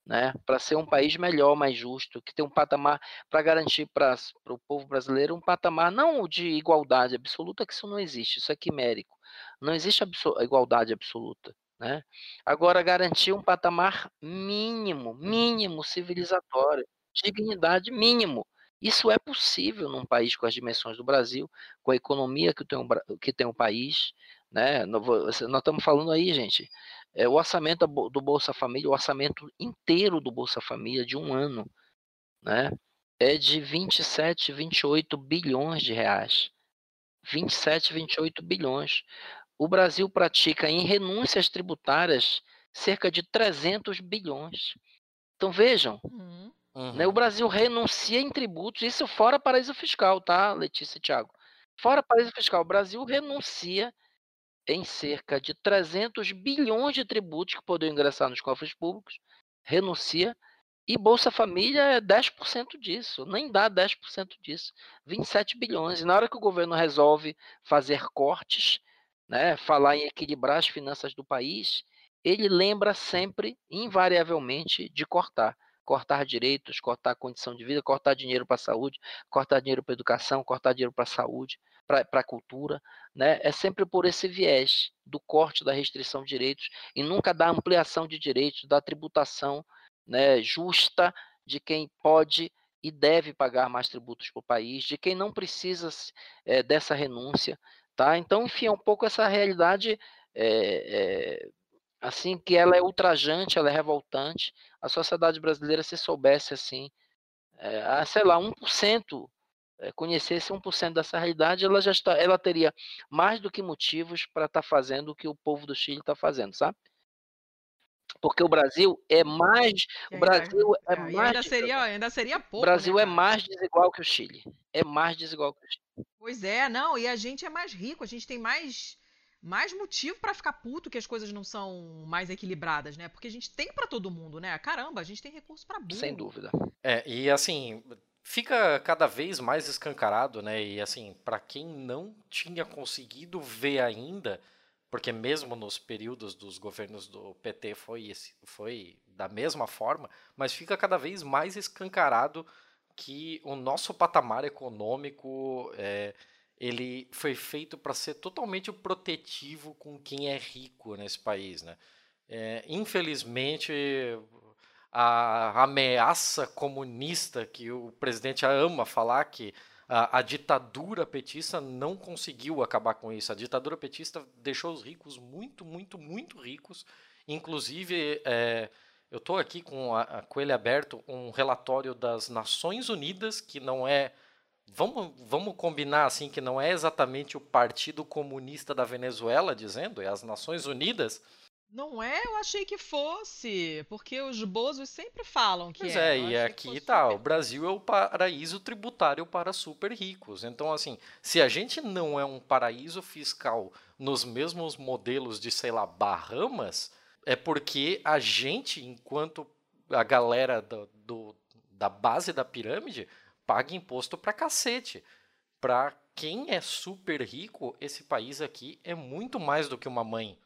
né, para ser um país melhor, mais justo, que tem um patamar para garantir para o povo brasileiro um patamar não de igualdade absoluta, que isso não existe, isso é quimérico. Não existe igualdade absoluta. Né? Agora, garantir um patamar mínimo, mínimo civilizatório, dignidade mínimo. Isso é possível num país com as dimensões do Brasil, com a economia que tem um, que tem um país. Né? Nós estamos falando aí, gente, é, o orçamento do Bolsa Família, o orçamento inteiro do Bolsa Família de um ano, né, é de 27, 28 bilhões de reais. 27, 28 bilhões. O Brasil pratica em renúncias tributárias cerca de 300 bilhões. Então vejam, uhum. Né, o Brasil renuncia em tributos, isso fora paraíso fiscal, tá, Letícia e Thiago? Fora paraíso fiscal, o Brasil renuncia em cerca de 300 bilhões de tributos que poderiam ingressar nos cofres públicos, renuncia, e Bolsa Família é 10% disso, nem dá 10% disso, 27 bilhões. E na hora que o governo resolve fazer cortes, né, falar em equilibrar as finanças do país, ele lembra sempre, invariavelmente, de cortar. Cortar direitos, cortar condição de vida, cortar dinheiro para a saúde, cortar dinheiro para a educação, cortar dinheiro para a saúde para a cultura, né? é sempre por esse viés do corte da restrição de direitos e nunca da ampliação de direitos, da tributação né, justa de quem pode e deve pagar mais tributos para o país, de quem não precisa é, dessa renúncia. Tá? Então, enfim, é um pouco essa realidade é, é, assim que ela é ultrajante, ela é revoltante. A sociedade brasileira, se soubesse assim, é, sei lá, 1% é, conhecesse 1% dessa realidade, ela já está, ela teria mais do que motivos para estar tá fazendo o que o povo do Chile está fazendo, sabe? Porque o Brasil é mais, o Brasil é, é mais ainda seria, ainda seria pouco. O Brasil né, é mais desigual que o Chile. É mais desigual que o Chile. Pois é, não, e a gente é mais rico, a gente tem mais mais motivo para ficar puto que as coisas não são mais equilibradas, né? Porque a gente tem para todo mundo, né? Caramba, a gente tem recurso para burro. Sem dúvida. É, e assim, fica cada vez mais escancarado, né? E assim, para quem não tinha conseguido ver ainda, porque mesmo nos períodos dos governos do PT foi, foi da mesma forma, mas fica cada vez mais escancarado que o nosso patamar econômico é, ele foi feito para ser totalmente protetivo com quem é rico nesse país, né? É, infelizmente, a ameaça comunista que o presidente ama falar que a, a, ditadura petista não conseguiu acabar com isso. A ditadura petista deixou os ricos muito, muito, muito ricos. Inclusive, é, eu estou aqui com, a, com ele aberto um relatório das Nações Unidas, que não é. Vamos, vamos combinar assim que não é exatamente o Partido Comunista da Venezuela dizendo, é as Nações Unidas. Não é? Eu achei que fosse, porque os bozos sempre falam que pois é. é, e aqui tá, super... o Brasil é o paraíso tributário para super ricos. Então, assim, se a gente não é um paraíso fiscal nos mesmos modelos de, sei lá, Bahamas, é porque a gente, enquanto a galera do, do da base da pirâmide, paga imposto pra cacete. Pra quem é super rico, esse país aqui é muito mais do que uma mãe.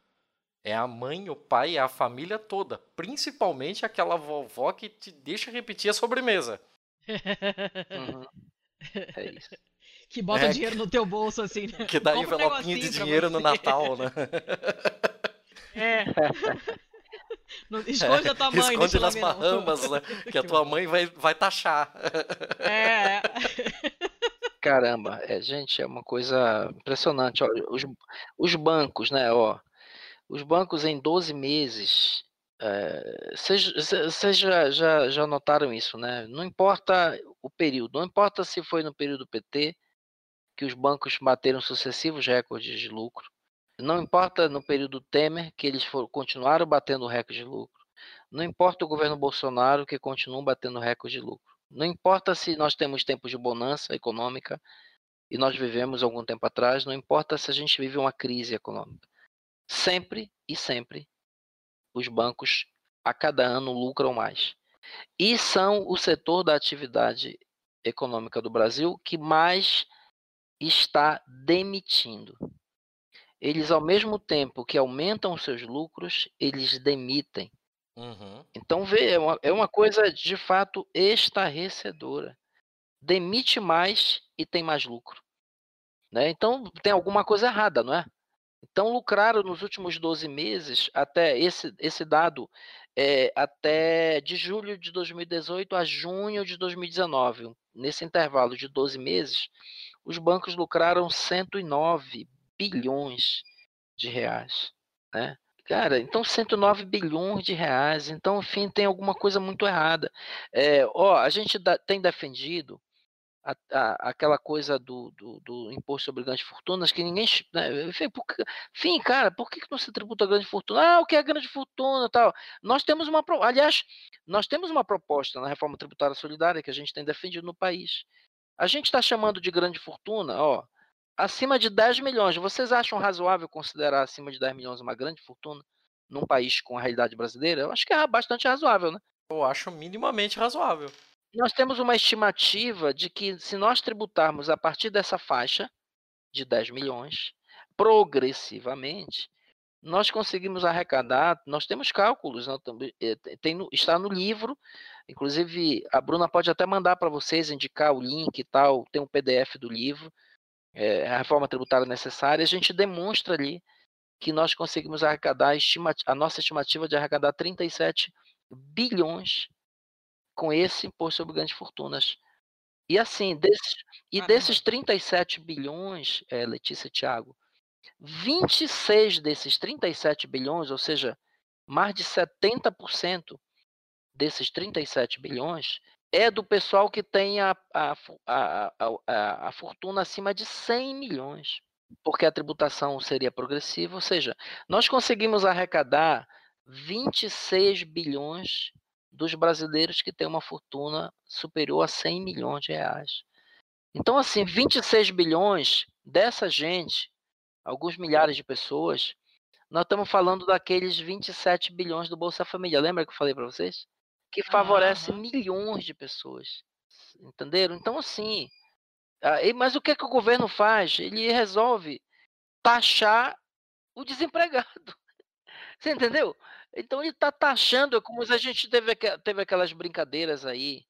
É a mãe, o pai, é a família toda. Principalmente aquela vovó que te deixa repetir a sobremesa. Uhum. É isso. Que bota é, dinheiro no teu bolso, assim, né? Que dá envelopinho um de dinheiro no Natal, né? É. esconde é, a tua mãe. Esconde nas Bahamas, né? Que a tua mãe vai, vai taxar. É. Caramba, é, gente, é uma coisa impressionante. Ó, os, os bancos, né? Ó, os bancos em 12 meses, vocês é, já, já, já notaram isso, né? Não importa o período, não importa se foi no período PT que os bancos bateram sucessivos recordes de lucro, não importa no período Temer que eles continuaram batendo recorde de lucro, não importa o governo Bolsonaro que continuam batendo recorde de lucro, não importa se nós temos tempos de bonança econômica e nós vivemos algum tempo atrás, não importa se a gente vive uma crise econômica sempre e sempre os bancos a cada ano lucram mais. E são o setor da atividade econômica do Brasil que mais está demitindo. Eles, ao mesmo tempo que aumentam seus lucros, eles demitem. Uhum. Então, vê, é uma, é uma coisa de fato estarrecedora. Demite mais e tem mais lucro. Né? Então, tem alguma coisa errada, não é? Então, lucraram nos últimos 12 meses, até esse, esse dado, é, até de julho de 2018 a junho de 2019. Nesse intervalo de 12 meses, os bancos lucraram 109 bilhões de reais. Né? Cara, então 109 bilhões de reais. Então, enfim, tem alguma coisa muito errada. É, ó, a gente da, tem defendido a, a, aquela coisa do, do, do, imposto sobre grandes fortunas que ninguém. Né, enfim, cara, por que, não se tributa grande fortuna? Ah, o que é grande fortuna tal? Nós temos uma. Aliás, nós temos uma proposta na reforma tributária solidária que a gente tem defendido no país. A gente está chamando de grande fortuna, ó, acima de 10 milhões. Vocês acham razoável considerar acima de 10 milhões uma grande fortuna num país com a realidade brasileira? Eu acho que é bastante razoável, né? Eu acho minimamente razoável. Nós temos uma estimativa de que se nós tributarmos a partir dessa faixa de 10 milhões, progressivamente, nós conseguimos arrecadar, nós temos cálculos, eh, tem está no livro, inclusive a Bruna pode até mandar para vocês, indicar o link e tal, tem um PDF do livro, é, a reforma tributária necessária, a gente demonstra ali que nós conseguimos arrecadar, a nossa estimativa de arrecadar 37 bilhões com esse imposto sobre grandes fortunas. E assim, desses, e desses 37 bilhões, é, Letícia e Thiago, 26 desses 37 bilhões, ou seja, mais de 70% desses 37 bilhões, é do pessoal que tem a, a, a, a, a fortuna acima de 100 milhões, porque a tributação seria progressiva, ou seja, nós conseguimos arrecadar 26 bilhões dos brasileiros que têm uma fortuna superior a 100 milhões de reais. Então, assim, 26 bilhões dessa gente alguns milhares de pessoas, nós estamos falando daqueles 27 bilhões do Bolsa Família. Lembra que eu falei para vocês? Que favorece uhum. milhões de pessoas. Entenderam? Então, assim. Mas o que, que o governo faz? Ele resolve taxar o desempregado. Você entendeu? Então ele está taxando, é como se a gente teve, teve aquelas brincadeiras aí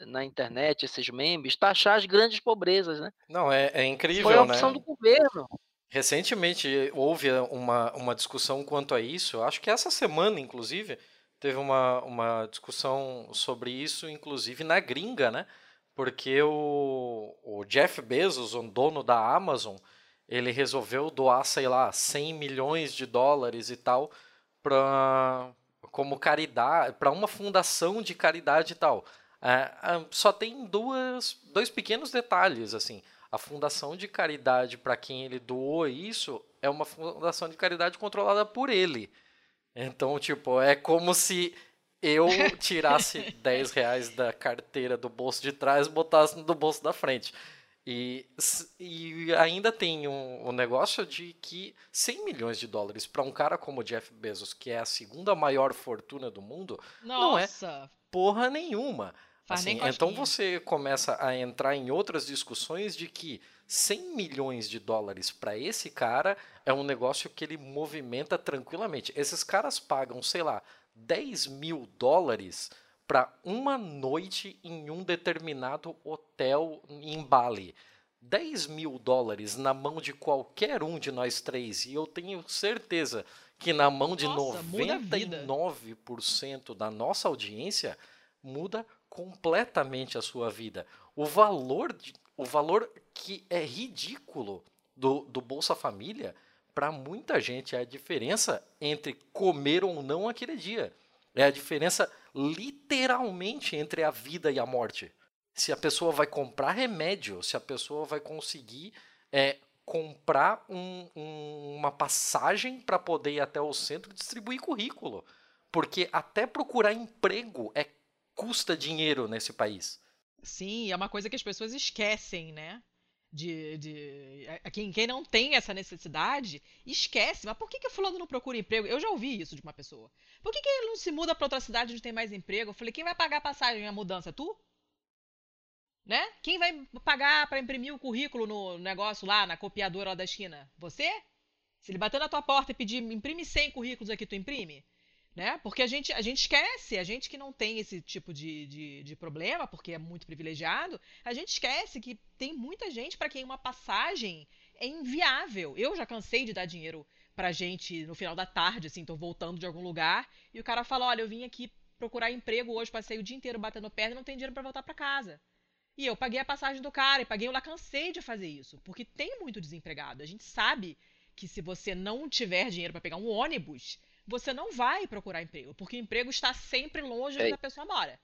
na internet, esses memes, taxar as grandes pobrezas, né? Não, é, é incrível, Foi a opção né? do governo. Recentemente houve uma, uma discussão quanto a isso, acho que essa semana, inclusive, teve uma, uma discussão sobre isso, inclusive na gringa, né? Porque o, o Jeff Bezos, o dono da Amazon, ele resolveu doar, sei lá, 100 milhões de dólares e tal para como caridade, para uma fundação de caridade e tal. É, só tem duas, dois pequenos detalhes assim. A fundação de caridade para quem ele doou isso é uma fundação de caridade controlada por ele. Então, tipo, é como se eu tirasse 10 reais da carteira do bolso de trás e botasse no bolso da frente. E, e ainda tem um, um, negócio de que 100 milhões de dólares para um cara como Jeff Bezos, que é a segunda maior fortuna do mundo, Nossa. não é porra nenhuma. Assim, então você começa a entrar em outras discussões de que 100 milhões de dólares para esse cara é um negócio que ele movimenta tranquilamente. Esses caras pagam, sei lá, 10 mil dólares para uma noite em um determinado hotel em Bali. 10 mil dólares na mão de qualquer um de nós três, e eu tenho certeza que na mão de Nossa, 99% da nossa audiência muda completamente a sua vida. O valor, de, o valor que é ridículo do, do Bolsa Família, para muita gente é a diferença entre comer ou não aquele dia. É a diferença literalmente entre a vida e a morte. Se a pessoa vai comprar remédio, se a pessoa vai conseguir é, comprar um, um, uma passagem para poder ir até o centro e distribuir currículo. Porque até procurar emprego é custa dinheiro nesse país. Sim, é uma coisa que as pessoas esquecem, né? De, de quem, quem não tem essa necessidade, esquece. Mas por que, que fulano não procura emprego? Eu já ouvi isso de uma pessoa. Por que, que ele não se muda para outra cidade onde tem mais emprego? Eu falei, quem vai pagar a passagem a mudança? Tu? Né? Quem vai pagar para imprimir o currículo no negócio lá, na copiadora lá da China? Você? Se ele bater na tua porta e pedir, imprime 100 currículos aqui, tu imprime? Né? Porque a gente, a gente esquece, a gente que não tem esse tipo de, de, de problema, porque é muito privilegiado, a gente esquece que tem muita gente para quem uma passagem é inviável. Eu já cansei de dar dinheiro pra gente no final da tarde, assim, tô voltando de algum lugar, e o cara fala: olha, eu vim aqui procurar emprego hoje, passei o dia inteiro batendo perna e não tem dinheiro para voltar para casa. E eu paguei a passagem do cara e paguei, eu lá cansei de fazer isso, porque tem muito desempregado. A gente sabe que se você não tiver dinheiro para pegar um ônibus, você não vai procurar emprego, porque emprego está sempre longe de onde a pessoa mora.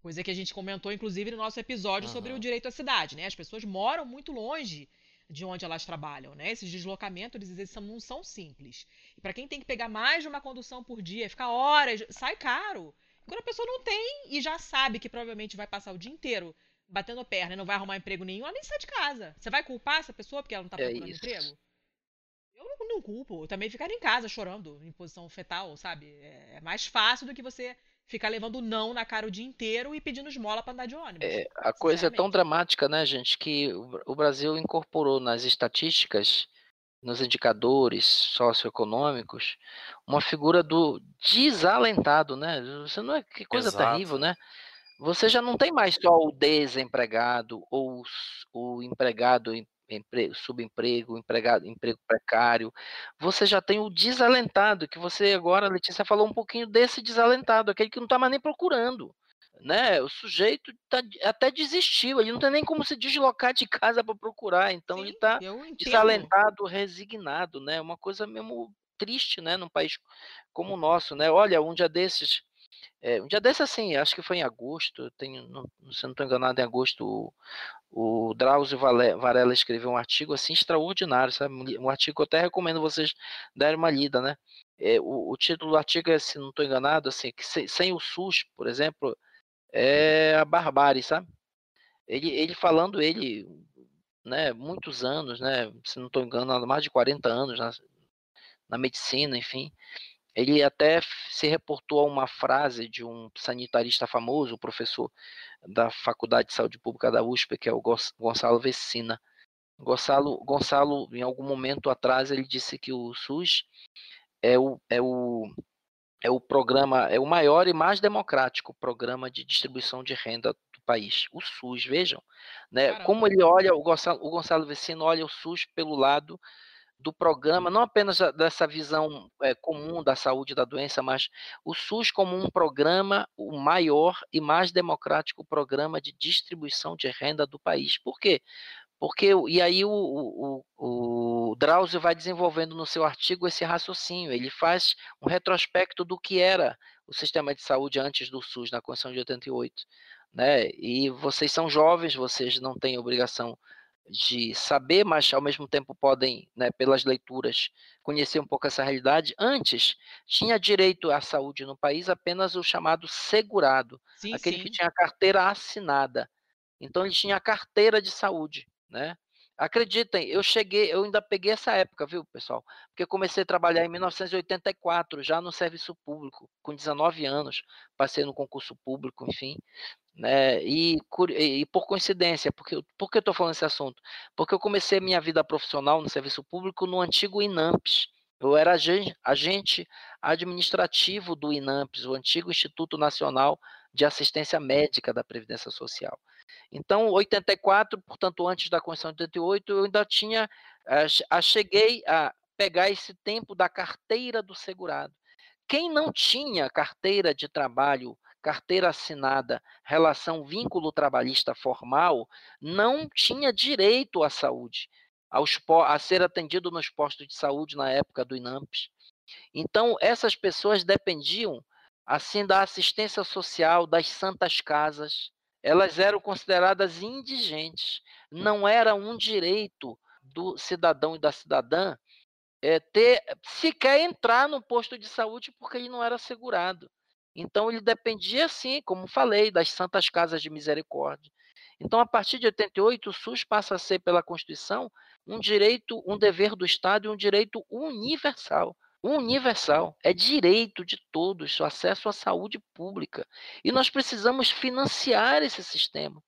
Coisa que a gente comentou, inclusive, no nosso episódio uhum. sobre o direito à cidade, né? As pessoas moram muito longe de onde elas trabalham, né? Esses deslocamentos, eles não são simples. E para quem tem que pegar mais de uma condução por dia, ficar horas, sai caro. Quando a pessoa não tem e já sabe que provavelmente vai passar o dia inteiro batendo perna e não vai arrumar emprego nenhum, ela nem sai de casa. Você vai culpar essa pessoa porque ela não está é procurando é emprego? Eu não culpo. Eu também ficar em casa chorando em posição fetal, sabe? É, é mais fácil do que você ficar levando não na cara o dia inteiro e pedindo esmola para andar de ônibus. É, a coisa é tão dramática, né, gente, que o Brasil incorporou nas estatísticas, nos indicadores socioeconômicos, uma figura do desalentado, né? Você não é que coisa Exato. terrível, né? Você já não tem mais só o desempregado ou o empregado emprego, subemprego, empregado, emprego precário. Você já tem o desalentado, que você agora, Letícia, falou um pouquinho desse desalentado, aquele que não está mais nem procurando. Né? O sujeito tá, até desistiu, ele não tem nem como se deslocar de casa para procurar, então Sim, ele está desalentado, resignado, né? Uma coisa mesmo triste, né? Num país como o nosso, né? Olha, um dia desses, é, um dia desses assim, acho que foi em agosto, tenho, não, se não estou enganado, em agosto, o Drauzio Varela escreveu um artigo assim extraordinário, sabe? Um artigo que eu até recomendo vocês darem uma lida, né? É, o, o, título do artigo é, se não estou enganado, assim, que sem, sem, o SUS, por exemplo, é a barbárie, sabe? Ele, ele falando, ele né, muitos anos, né, se não estou enganando, mais de 40 anos na, na medicina, enfim. Ele até se reportou a uma frase de um sanitarista famoso, professor da Faculdade de Saúde Pública da USP, que é o Gonçalo Vecina. Gonçalo, Gonçalo, em algum momento atrás, ele disse que o SUS é o, é o, é o programa, é o maior e mais democrático programa de distribuição de renda do país. O SUS, vejam, né? Como ele olha, o Gonçalo, o Gonçalo Vecino olha o SUS pelo lado do programa, não apenas dessa visão é, comum da saúde da doença, mas o SUS como um programa, o maior e mais democrático programa de distribuição de renda do país. Por quê? Porque, e aí o, o, o, Drauzio vai desenvolvendo no seu artigo esse raciocínio, ele faz um retrospecto do que era o sistema de saúde antes do SUS, na Constituição de 88. Né? E vocês são jovens, vocês não têm obrigação de saber, mas ao mesmo tempo podem, né, pelas leituras, conhecer um pouco essa realidade. Antes, tinha direito à saúde no país apenas o chamado segurado, sim, aquele sim. que tinha a carteira assinada. Então, ele tinha a carteira de saúde, né? Acreditem, eu cheguei, eu ainda peguei essa época, viu, pessoal? Porque eu comecei a trabalhar em 1984, já no serviço público, com 19 anos, passei no concurso público, enfim. Né? E, e, por coincidência, porque, por que eu estou falando esse assunto? Porque eu comecei minha vida profissional no serviço público no antigo INAMPS. Eu era agente, administrativo do INAMPS, o antigo Instituto Nacional de Assistência Médica da Previdência Social. Então, 84, portanto, antes da Constituição de 88, eu ainda tinha, uh, cheguei a pegar esse tempo da carteira do segurado. Quem não tinha carteira de trabalho carteira assinada, relação vínculo trabalhista formal, não tinha direito à saúde, aos, a ser atendido nos postos de saúde na época do INAMPS. Então, essas pessoas dependiam, assim, da assistência social, das santas casas. Elas eram consideradas indigentes. Não era um direito do cidadão e da cidadã é, ter sequer entrar no posto de saúde porque ele não era segurado. Então ele dependia, sim, como falei, das santas casas de misericórdia. Então, a partir de 88, o SUS passa a ser, pela Constituição, um direito, um dever do Estado e um direito universal. Universal. É direito de todos o acesso à saúde pública. E nós precisamos financiar esse sistema.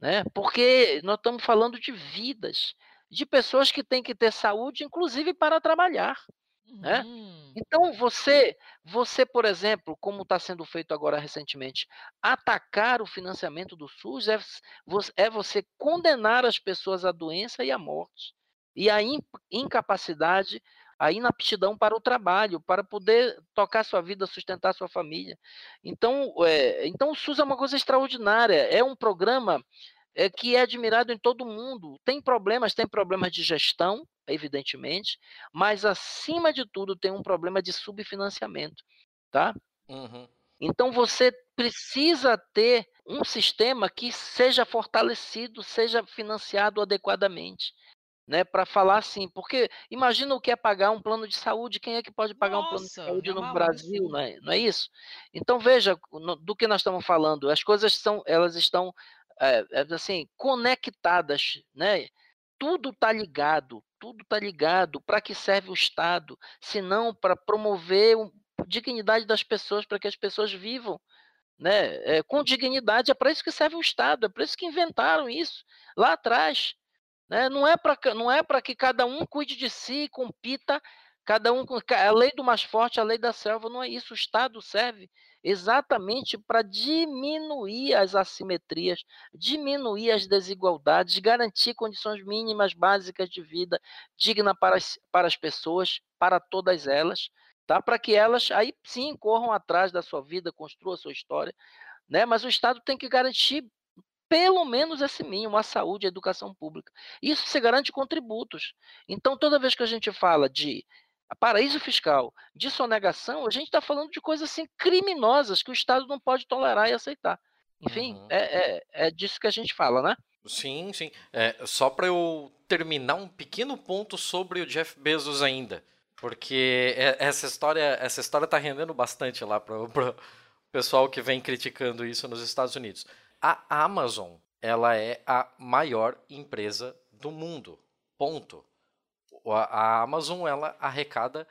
Né? Porque nós estamos falando de vidas, de pessoas que têm que ter saúde, inclusive para trabalhar. Né? Uhum. Então você, você por exemplo, como está sendo feito agora recentemente, atacar o financiamento do SUS é, é você condenar as pessoas à doença e à morte e à incapacidade, à inaptidão para o trabalho, para poder tocar sua vida, sustentar sua família. Então, é, então o SUS é uma coisa extraordinária. É um programa é, que é admirado em todo mundo. Tem problemas, tem problemas de gestão, evidentemente, mas acima de tudo tem um problema de subfinanciamento, tá? Uhum. Então você precisa ter um sistema que seja fortalecido, seja financiado adequadamente. Né, para falar assim, porque imagina o que é pagar um plano de saúde, quem é que pode pagar Nossa, um plano de saúde no Brasil, não é, não é isso? Então veja no, do que nós estamos falando, as coisas são, elas estão é, assim conectadas, né? Tudo está ligado, tudo está ligado. Para que serve o Estado? Se não para promover a dignidade das pessoas, para que as pessoas vivam né, é, com dignidade. É para isso que serve o Estado, é para isso que inventaram isso lá atrás. Né? Não é para é que cada um cuide de si, compita, cada um a lei do mais forte, a lei da selva, não é isso. O Estado serve exatamente para diminuir as assimetrias, diminuir as desigualdades, garantir condições mínimas básicas de vida digna para as, para as pessoas, para todas elas, tá? Para que elas aí sim corram atrás da sua vida, construam a sua história, né? Mas o Estado tem que garantir pelo menos esse mínimo, a saúde, a educação pública. Isso se garante com tributos. Então, toda vez que a gente fala de paraíso fiscal, de sonegação, a gente está falando de coisas assim criminosas que o Estado não pode tolerar e aceitar. Enfim, uhum. é, é, é, disso que a gente fala, né? Sim, sim. É, só para eu terminar um pequeno ponto sobre o Jeff Bezos ainda, porque essa história, essa história está rendendo bastante lá para o pessoal que vem criticando isso nos Estados Unidos. A Amazon, ela é a maior empresa do mundo. Ponto. A Amazon ela arrecada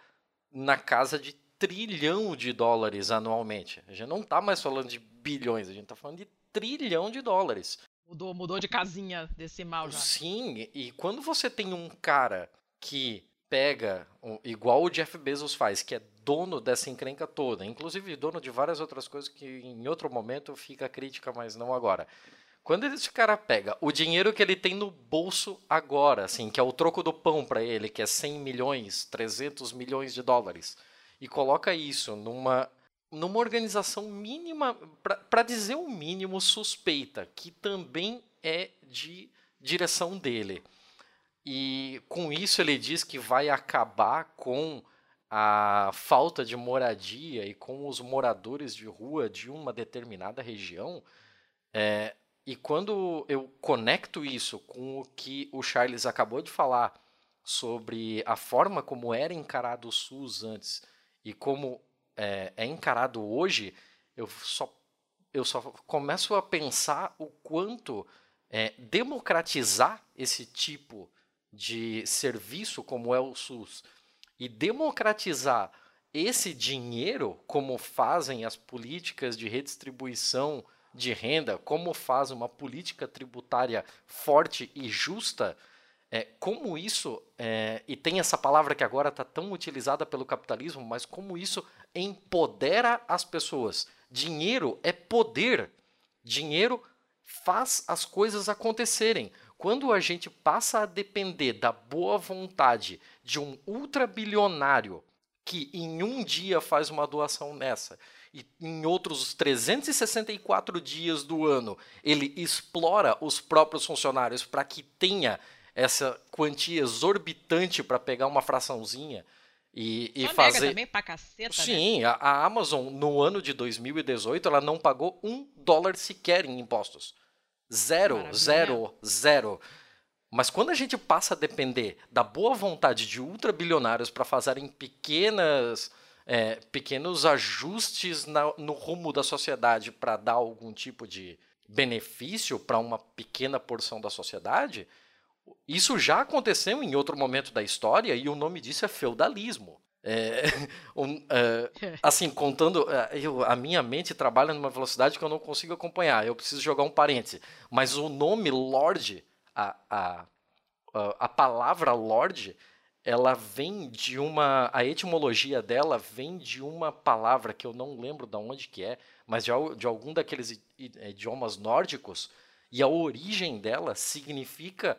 na casa de trilhão de dólares anualmente. A gente não está mais falando de bilhões, a gente está falando de trilhão de dólares. Mudou, mudou de casinha decimal já. Sim, e quando você tem um cara que pega, igual o Jeff Bezos faz, que é dono dessa encrenca toda, inclusive dono de várias outras coisas que em outro momento fica crítica, mas não agora. Quando esse cara pega o dinheiro que ele tem no bolso agora, assim, que é o troco do pão para ele, que é 100 milhões, 300 milhões de dólares, e coloca isso numa numa organização mínima, para dizer o mínimo, suspeita, que também é de direção dele. E com isso ele diz que vai acabar com a falta de moradia e com os moradores de rua de uma determinada região. É, e quando eu conecto isso com o que o Charles acabou de falar sobre a forma como era encarado o SUS antes e como é, é encarado hoje, eu só, eu só começo a pensar o quanto é, democratizar esse tipo de serviço como é o SUS e democratizar esse dinheiro, como fazem as políticas de redistribuição de renda, como faz uma política tributária forte e justa, é, como isso, é, e tem essa palavra que agora está tão utilizada pelo capitalismo, mas como isso empodera as pessoas. Dinheiro é poder. Dinheiro faz as coisas acontecerem. Quando a gente passa a depender da boa vontade de um ultrabilionário que em um dia faz uma doação nessa e em outros 364 dias do ano ele explora os próprios funcionários para que tenha essa quantia exorbitante para pegar uma fraçãozinha e, e fazer. também pra caceta, né? Sim, né? a, a, Amazon no ano de 2018 ela não pagou um dólar sequer em impostos. Zero, Maravilha. zero, zero. Mas quando a gente passa a depender da boa vontade de ultrabilionários para fazerem pequenas é, pequenos ajustes na, no rumo da sociedade para dar algum tipo de benefício para uma pequena porção da sociedade, isso já aconteceu em outro momento da história e o nome disso é feudalismo. É, um, é, assim, contando, é, eu, a minha mente trabalha numa velocidade que eu não consigo acompanhar, eu preciso jogar um parêntese. Mas o nome Lorde, a, a, a palavra Lorde, ela vem de uma. A etimologia dela vem de uma palavra que eu não lembro de onde que é, mas de, de algum daqueles idiomas nórdicos, e a origem dela significa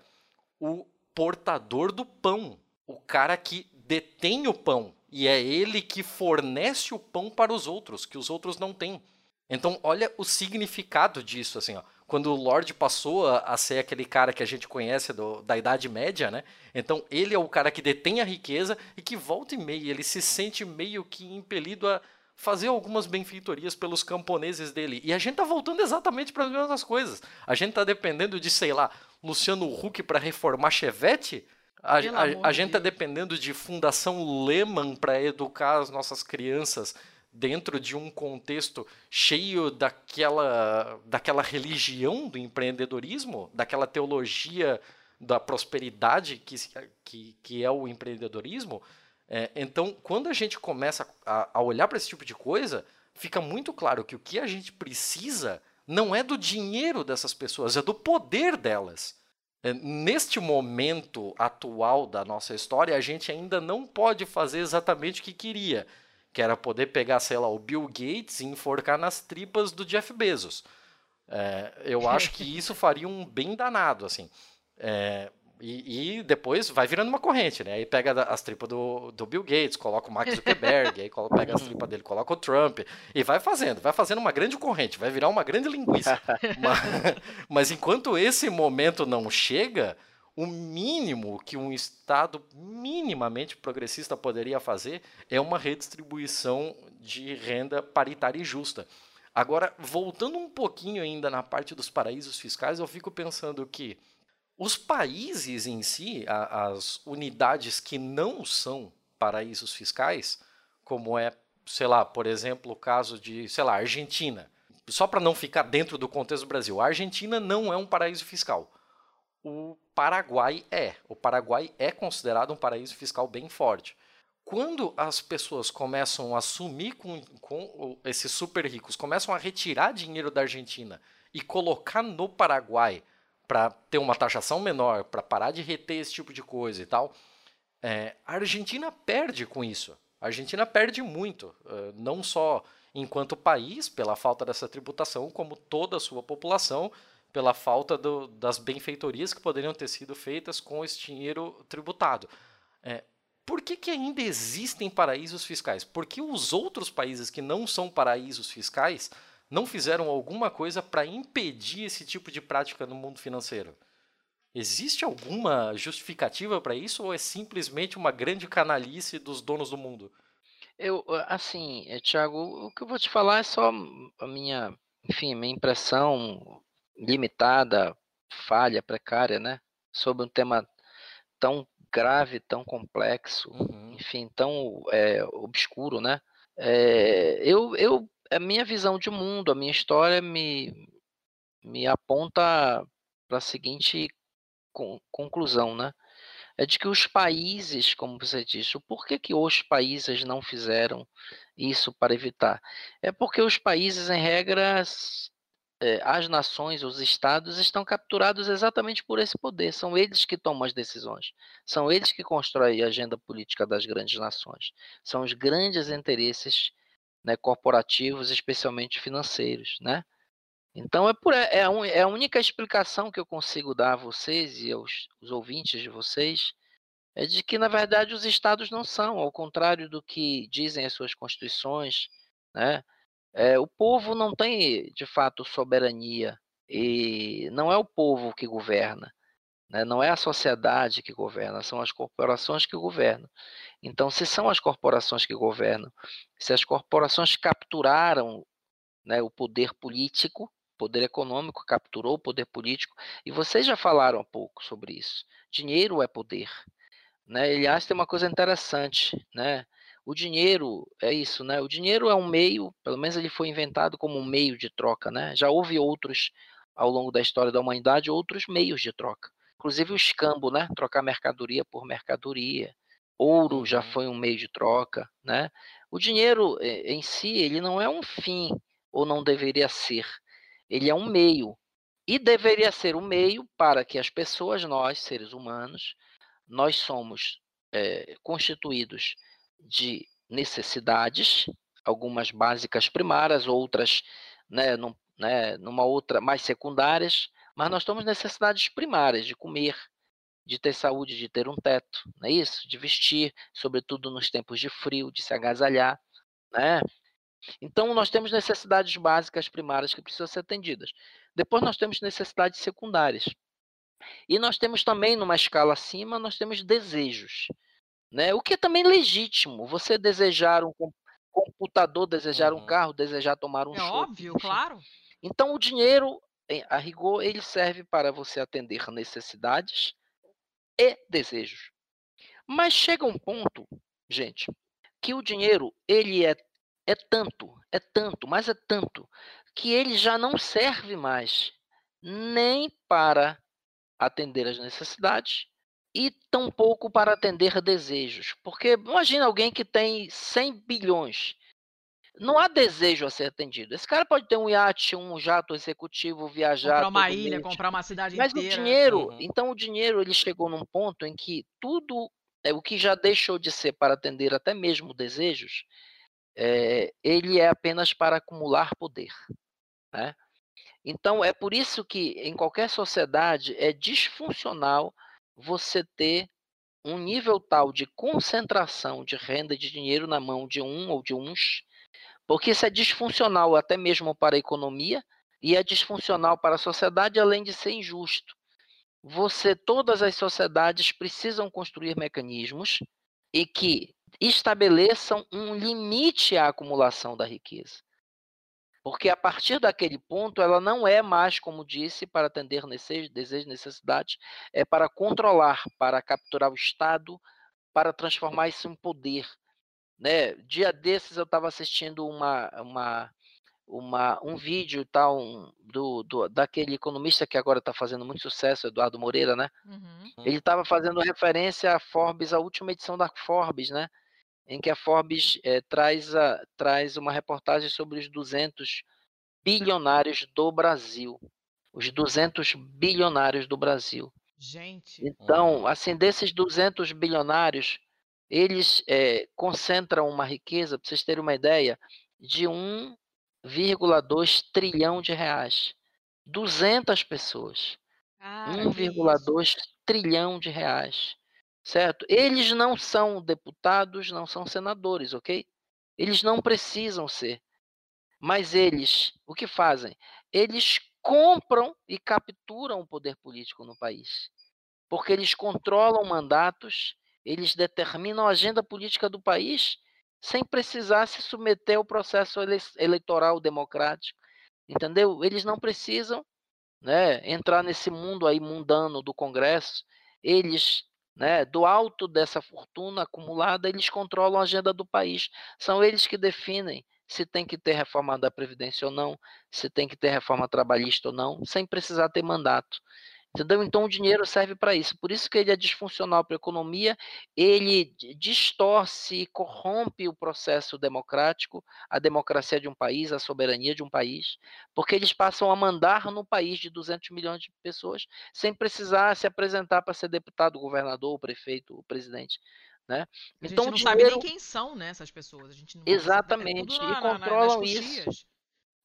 o portador do pão, o cara que detém o pão, e é ele que fornece o pão para os outros, que os outros não têm. Então, olha o significado disso, assim, ó quando o Lorde passou a, a, ser aquele cara que a gente conhece do, da Idade Média, né? Então ele é o cara que detém a riqueza e que volta e meia ele se sente meio que impelido a fazer algumas benfeitorias pelos camponeses dele. E a gente tá voltando exatamente para as mesmas coisas. A gente tá dependendo de, sei lá, Luciano Huck para reformar Chevette. A, a, a gente tá dependendo de Fundação Lehman para educar as nossas crianças dentro de um contexto cheio daquela, daquela religião do empreendedorismo, daquela teologia da prosperidade que, que, que é o empreendedorismo. É, então, quando a gente começa a, a olhar para esse tipo de coisa, fica muito claro que o que a gente precisa não é do dinheiro dessas pessoas, é do poder delas. É, neste momento atual da nossa história, a gente ainda não pode fazer exatamente o que queria que era poder pegar, sei lá, o Bill Gates e enforcar nas tripas do Jeff Bezos. É, eu acho que isso faria um bem danado, assim. É, e, e, depois vai virando uma corrente, né? Aí pega as tripas do, do Bill Gates, coloca o Mark Zuckerberg, aí pega as tripas dele, coloca o Trump, e vai fazendo, vai fazendo uma grande corrente, vai virar uma grande linguiça. mas, mas enquanto esse momento não chega, o mínimo que um Estado minimamente progressista poderia fazer é uma redistribuição de renda paritária e justa. Agora, voltando um pouquinho ainda na parte dos paraísos fiscais, eu fico pensando que os países em si, as unidades que não são paraísos fiscais, como é, sei lá, por exemplo, o caso de, sei lá, Argentina. Só para não ficar dentro do contexto do Brasil, a Argentina não é um paraíso fiscal. O Paraguai é. O Paraguai é considerado um paraíso fiscal bem forte. Quando as pessoas começam a sumir com, com esses super ricos, começam a retirar dinheiro da Argentina e colocar no Paraguai para ter uma taxação menor, para parar de reter esse tipo de coisa e tal, é, a Argentina perde com isso. A Argentina perde muito, uh, não só enquanto país, pela falta dessa tributação, como toda a sua população, pela falta do, das benfeitorias que poderiam ter sido feitas com esse dinheiro tributado. É, por que, que ainda existem paraísos fiscais? Porque os outros países que não são paraísos fiscais não fizeram alguma coisa para impedir esse tipo de prática no mundo financeiro? Existe alguma justificativa para isso ou é simplesmente uma grande canalice dos donos do mundo? Eu, assim, eh, Thiago, o que eu vou te falar é só a minha, enfim, minha impressão limitada, falha, precária, né? Sobre um tema tão grave, tão complexo, uhum. enfim, tão é, obscuro, né? É, eu, eu, a minha visão de mundo, a minha história me, me aponta para a seguinte conclusão, né? É de que os países, como você disse, por que, que os países não fizeram isso para evitar? É porque os países, em regras, é, as nações, os estados estão capturados exatamente por esse poder. São eles que tomam as decisões. São eles que constroem a agenda política das grandes nações. São os grandes interesses né, corporativos, especialmente financeiros, né? Então é, por, é, a, é, a, única explicação que eu consigo dar a vocês e aos os ouvintes de vocês é de que, na verdade, os estados não são, ao contrário do que dizem as suas constituições, né? É, o povo não tem, de fato, soberania e não é o povo que governa, né? não é a sociedade que governa, são as corporações que governam. Então, se são as corporações que governam, se as corporações capturaram né, o poder político, poder econômico capturou o poder político, e vocês já falaram um pouco sobre isso. Dinheiro é poder. Né? Aliás, tem uma coisa interessante, né? O dinheiro é isso, né? O dinheiro é um meio, pelo menos ele foi inventado como um meio de troca, né? Já houve outros ao longo da história da humanidade, outros meios de troca. Inclusive o escambo, né? Trocar mercadoria por mercadoria. Ouro já uhum. foi um meio de troca, né? O dinheiro eh, em si, ele não é um fim, ou não deveria ser. Ele é um meio. E deveria ser um meio para que as pessoas, nós, seres humanos, nós somos é, constituídos de necessidades, algumas básicas primárias, outras né, num, né, numa outra mais secundárias, mas nós temos necessidades primárias de comer, de ter saúde, de ter um teto, não é isso? De vestir, sobretudo nos tempos de frio, de se agasalhar, né? Então, nós temos necessidades básicas primárias que precisam ser atendidas. Depois, nós temos necessidades secundárias. E nós temos também, numa escala acima, nós temos desejos. Né? O que é também legítimo. Você desejar um computador, desejar um uhum. carro, desejar tomar um É óbvio, enfim. claro. Então, o dinheiro, a rigor, ele serve para você atender necessidades e desejos. Mas chega um ponto, gente, que o dinheiro ele é é tanto, é tanto, mas é tanto, que ele já não serve mais nem para atender as necessidades e tampouco para atender desejos. Porque imagina alguém que tem 100 bilhões. Não há desejo a ser atendido. Esse cara pode ter um iate, um jato executivo, viajar. Comprar uma ilha, mês. comprar uma cidade Mas inteira. Mas o dinheiro, uhum. então o dinheiro ele chegou num ponto em que tudo, é, o que já deixou de ser para atender até mesmo desejos, é, ele é apenas para acumular poder. Né? Então, é por isso que em qualquer sociedade é disfuncional você ter um nível tal de concentração de renda de dinheiro na mão de um ou de uns, porque isso é disfuncional até mesmo para a economia e é disfuncional para a sociedade, além de ser injusto. Você, todas as sociedades precisam construir mecanismos e que estabeleçam um limite à acumulação da riqueza. Porque a partir daquele ponto, ela não é mais, como disse, para atender desejos e necessidades, é para controlar, para capturar o Estado, para transformar isso em poder. Né? Dia desses eu estava assistindo uma, uma, uma, um vídeo tal um, do, do, daquele economista que agora está fazendo muito sucesso, Eduardo Moreira, né? Uhum. Ele estava fazendo referência à Forbes, a última edição da Forbes, né? Em que a Forbes é, traz, a, traz uma reportagem sobre os 200 bilionários do Brasil. Os 200 bilionários do Brasil. Gente. Então, assim, desses 200 bilionários, eles é, concentram uma riqueza, para vocês terem uma ideia, de 1,2 trilhão de reais. 200 pessoas. 1,2 trilhão de reais. Certo? Eles não são deputados, não são senadores, ok? Eles não precisam ser. Mas eles, o que fazem? Eles compram e capturam o poder político no país. Porque eles controlam mandatos, eles determinam a agenda política do país sem precisar se submeter ao processo eleitoral democrático. Entendeu? Eles não precisam né, entrar nesse mundo aí mundano do Congresso. Eles, né, do alto dessa fortuna acumulada, eles controlam a agenda do país. São eles que definem se tem que ter reforma da Previdência ou não, se tem que ter reforma trabalhista ou não, sem precisar ter mandato. Entendeu? Então o dinheiro serve para isso. Por isso que ele é disfuncional para a economia, ele distorce, corrompe o processo democrático, a democracia de um país, a soberania de um país, porque eles passam a mandar no país de 200 milhões de pessoas sem precisar se apresentar para ser deputado, governador, prefeito, presidente. Né? A então, gente não dinheiro... sabe nem quem são né, essas pessoas. A gente não Exatamente. É e controlam isso.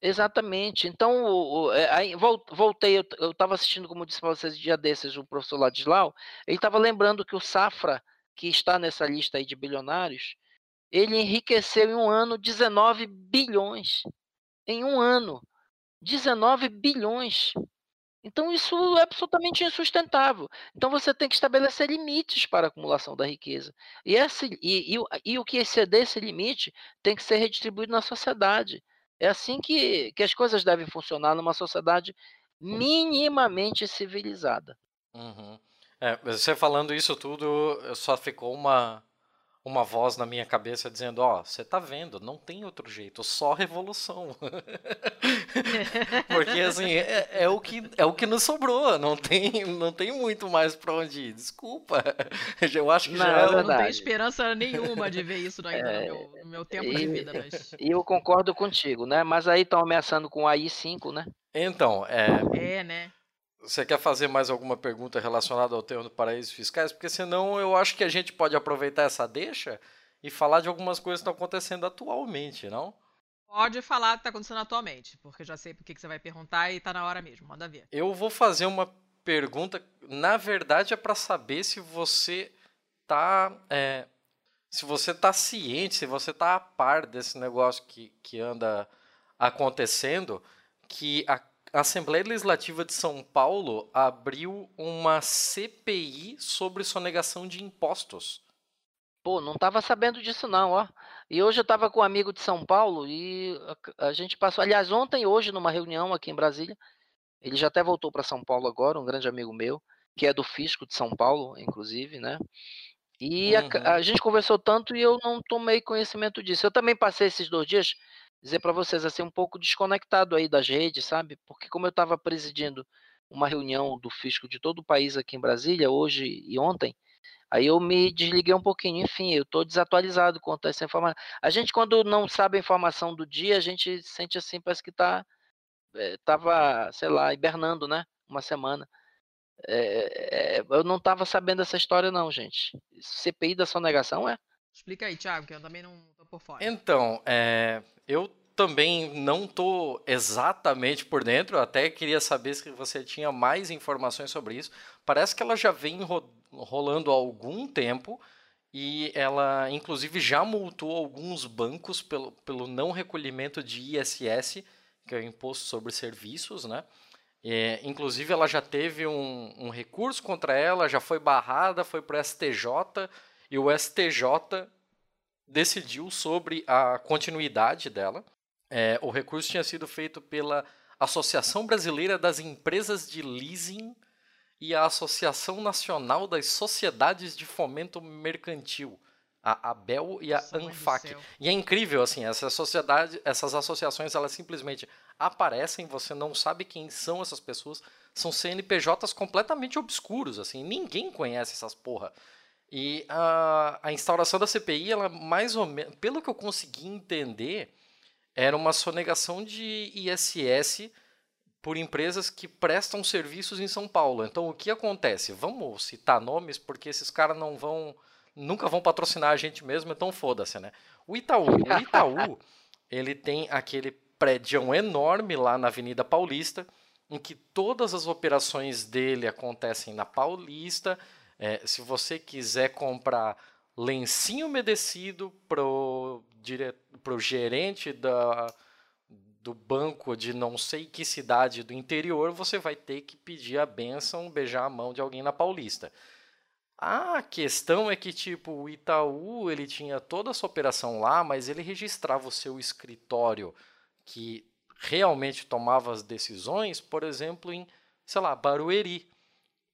Exatamente. Então, o, o, é, aí, voltei, eu estava assistindo, como disse para vocês, dia desses, o professor Ladislau, ele estava lembrando que o Safra, que está nessa lista aí de bilionários, ele enriqueceu em um ano 19 bilhões. Em um ano. 19 bilhões. Então, isso é absolutamente insustentável. Então, você tem que estabelecer limites para a acumulação da riqueza. E, esse, e, e, e o que exceder esse limite tem que ser redistribuído na sociedade. É assim que, que as coisas devem funcionar numa sociedade minimamente civilizada. Uhum. É, você falando isso tudo, só ficou uma, uma voz na minha cabeça dizendo: Ó, oh, você tá vendo, não tem outro jeito, só revolução. Porque assim, é, é, o que, é o que nos sobrou, não tem, não tem muito mais pra onde ir. Desculpa. Eu acho que não, já é. Eu não tenho esperança nenhuma de ver isso ainda é, no, meu, no, meu, tempo e, de vida. Mas... E eu concordo contigo, né? Mas aí estão ameaçando com o AI5, né? Então, é. É, né? Você quer fazer mais alguma pergunta relacionada ao tema do paraísos fiscais? Porque senão eu acho que a gente pode aproveitar essa deixa e falar de algumas coisas que estão acontecendo atualmente, não? Pode falar o que está acontecendo atualmente, porque eu já sei por que você vai perguntar e está na hora mesmo, manda ver. Eu vou fazer uma pergunta, na verdade é para saber se você tá, é, se você tá ciente, se você tá a par desse negócio que, que anda acontecendo, que a a Assembleia Legislativa de São Paulo abriu uma CPI sobre sonegação de impostos. Pô, não estava sabendo disso não, ó. E hoje eu estava com um amigo de São Paulo e a, gente passou, aliás, ontem e hoje numa reunião aqui em Brasília. Ele já até voltou para São Paulo agora, um grande amigo meu, que é do Fisco de São Paulo, inclusive, né? E uhum. a, a, gente conversou tanto e eu não tomei conhecimento disso. Eu também passei esses dois dias dizer para vocês assim um pouco desconectado aí das redes, sabe? Porque como eu estava presidindo uma reunião do fisco de todo o país aqui em Brasília hoje e ontem, aí eu me desliguei um pouquinho. Enfim, eu estou desatualizado quanto a essa informação. A gente quando não sabe a informação do dia, a gente sente assim parece que está é, tava, sei lá, hibernando, né? Uma semana. É, é, eu não estava sabendo essa história não, gente. CPI da sonegação é? Explica aí, Thiago, que eu também não tô por fora. Então, é, eu também não tô exatamente por dentro, até queria saber se você tinha mais informações sobre isso. Parece que ela já vem rolando há algum tempo e ela, inclusive, já multou alguns bancos pelo, pelo não recolhimento de ISS, que é o Imposto sobre Serviços, né? É, inclusive, ela já teve um, um recurso contra ela, já foi barrada, foi para o STJ e o STJ decidiu sobre a continuidade dela. É, o recurso tinha sido feito pela Associação Brasileira das Empresas de Leasing e a Associação Nacional das Sociedades de Fomento Mercantil, a ABEL e a Nossa, ANFAC. E é incrível, assim, essa sociedade, essas associações, elas simplesmente aparecem, você não sabe quem são essas pessoas, são CNPJs completamente obscuros, assim, ninguém conhece essas porra. E a, a instauração da CPI, ela mais ou menos, pelo que eu consegui entender, era uma sonegação de ISS por empresas que prestam serviços em São Paulo. Então, o que acontece? Vamos citar nomes, porque esses caras não vão nunca vão patrocinar a gente mesmo, então foda-se, né? O Itaú, o Itaú, ele tem aquele prédio enorme lá na Avenida Paulista, em que todas as operações dele acontecem na Paulista. É, se você quiser comprar lencinho umedecido pro, dire... pro gerente da, do banco de não sei que cidade do interior, você vai ter que pedir a benção, beijar a mão de alguém na Paulista. A questão é que, tipo, o Itaú, ele tinha toda essa operação lá, mas ele registrava o seu escritório que realmente tomava as decisões, por exemplo, em, sei lá, Barueri.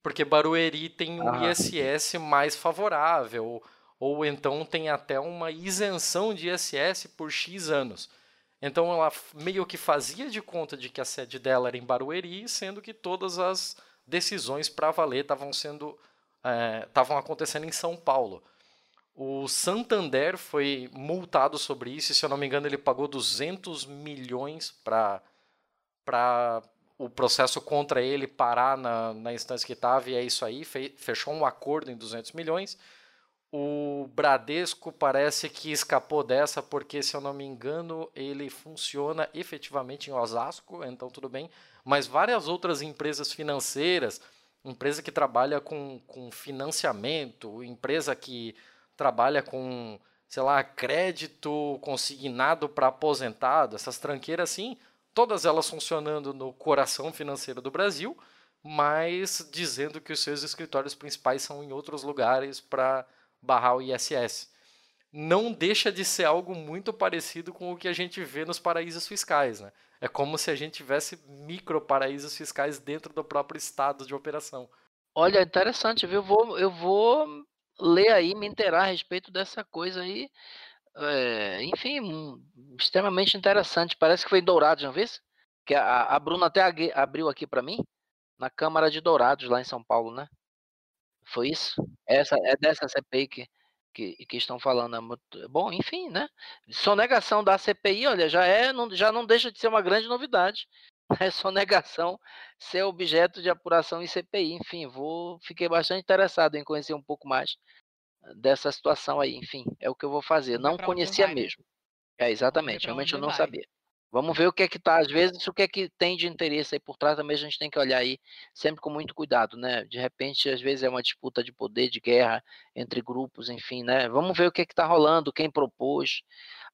Porque Barueri tem um Ah. ISS mais favorável, ou, então tem até uma isenção de ISS por X anos. Então ela meio que fazia de conta de que a sede dela era em Barueri, sendo que todas as decisões para valer estavam sendo estavam acontecendo em São Paulo. O Santander foi multado sobre isso, e se eu não me engano, ele pagou 200 milhões para para o processo contra ele parar na, na instância que estava, e é isso aí, fe- fechou um acordo em 200 milhões. O Bradesco parece que escapou dessa, porque, se eu não me engano, ele funciona efetivamente em Osasco, então tudo bem. Mas várias outras empresas financeiras, empresa que trabalha com, com financiamento, empresa que trabalha com, sei lá, crédito consignado para aposentado, essas tranqueiras assim, todas elas funcionando no coração financeiro do Brasil, mas dizendo que os seus escritórios principais são em outros lugares para barrar o ISS. Não deixa de ser algo muito parecido com o que a gente vê nos paraísos fiscais, né? É como se a gente tivesse micro paraísos fiscais dentro do próprio estado de operação. Olha, interessante, viu? Vou, eu vou ler aí, me inteirar a respeito dessa coisa aí. É, enfim, hum, extremamente interessante. Parece que foi em Dourados, não viu? Que a, a Bruna até abriu aqui para mim, na Câmara de Dourados, lá em São Paulo, né? Foi isso? Essa, é dessa CPI que, que, que estão falando. é muito- Bom, enfim, né? Sonegação da CPI, olha, já, é, não, já não deixa de ser uma grande novidade. É sonegação ser objeto de apuração em CPI. Enfim, vou, fiquei bastante interessado em conhecer um pouco mais dessa situação aí. Enfim, é o que eu vou fazer. Não onde conhecia vai, né? mesmo. É, exatamente. Realmente eu não vai. sabia. Vamos ver o que é que tá, às vezes, o que é que tem de interesse aí por trás também a gente tem que olhar aí sempre com muito cuidado, né? De repente, às vezes é uma disputa de poder, de guerra entre grupos, enfim, né? Vamos ver o que é que tá rolando, quem propôs.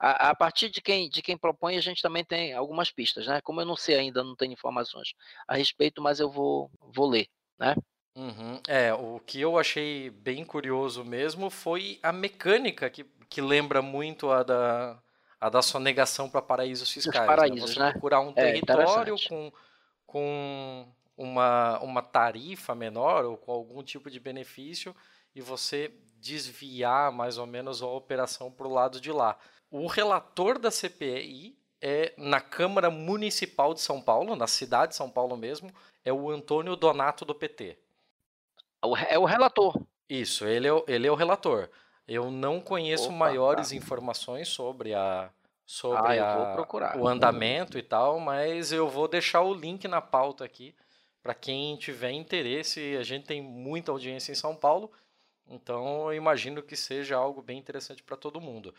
A, a partir de quem, de quem propõe, a gente também tem algumas pistas, né? Como eu não sei ainda, não tenho informações a respeito, mas eu vou, vou ler, né? Uhum. É, o que eu achei bem curioso mesmo foi a mecânica que, que lembra muito a da, a da sonegação para paraísos fiscais. paraísos, Você né? procurar um É, território com, com uma, uma tarifa menor ou com algum tipo de benefício e você desviar mais ou menos a operação para o lado de lá. O relator da CPI é na Câmara Municipal de São Paulo, na cidade de São Paulo mesmo, é o Antônio Donato do PT. É o relator. Isso, ele é, o- ele é o relator. Eu não conheço Opa, maiores tá. informações sobre a sobre Ah, a- procurar. o andamento e tal, mas eu vou deixar o link na pauta aqui para quem tiver interesse. A gente tem muita audiência em São Paulo, então eu imagino que seja algo bem interessante para todo mundo.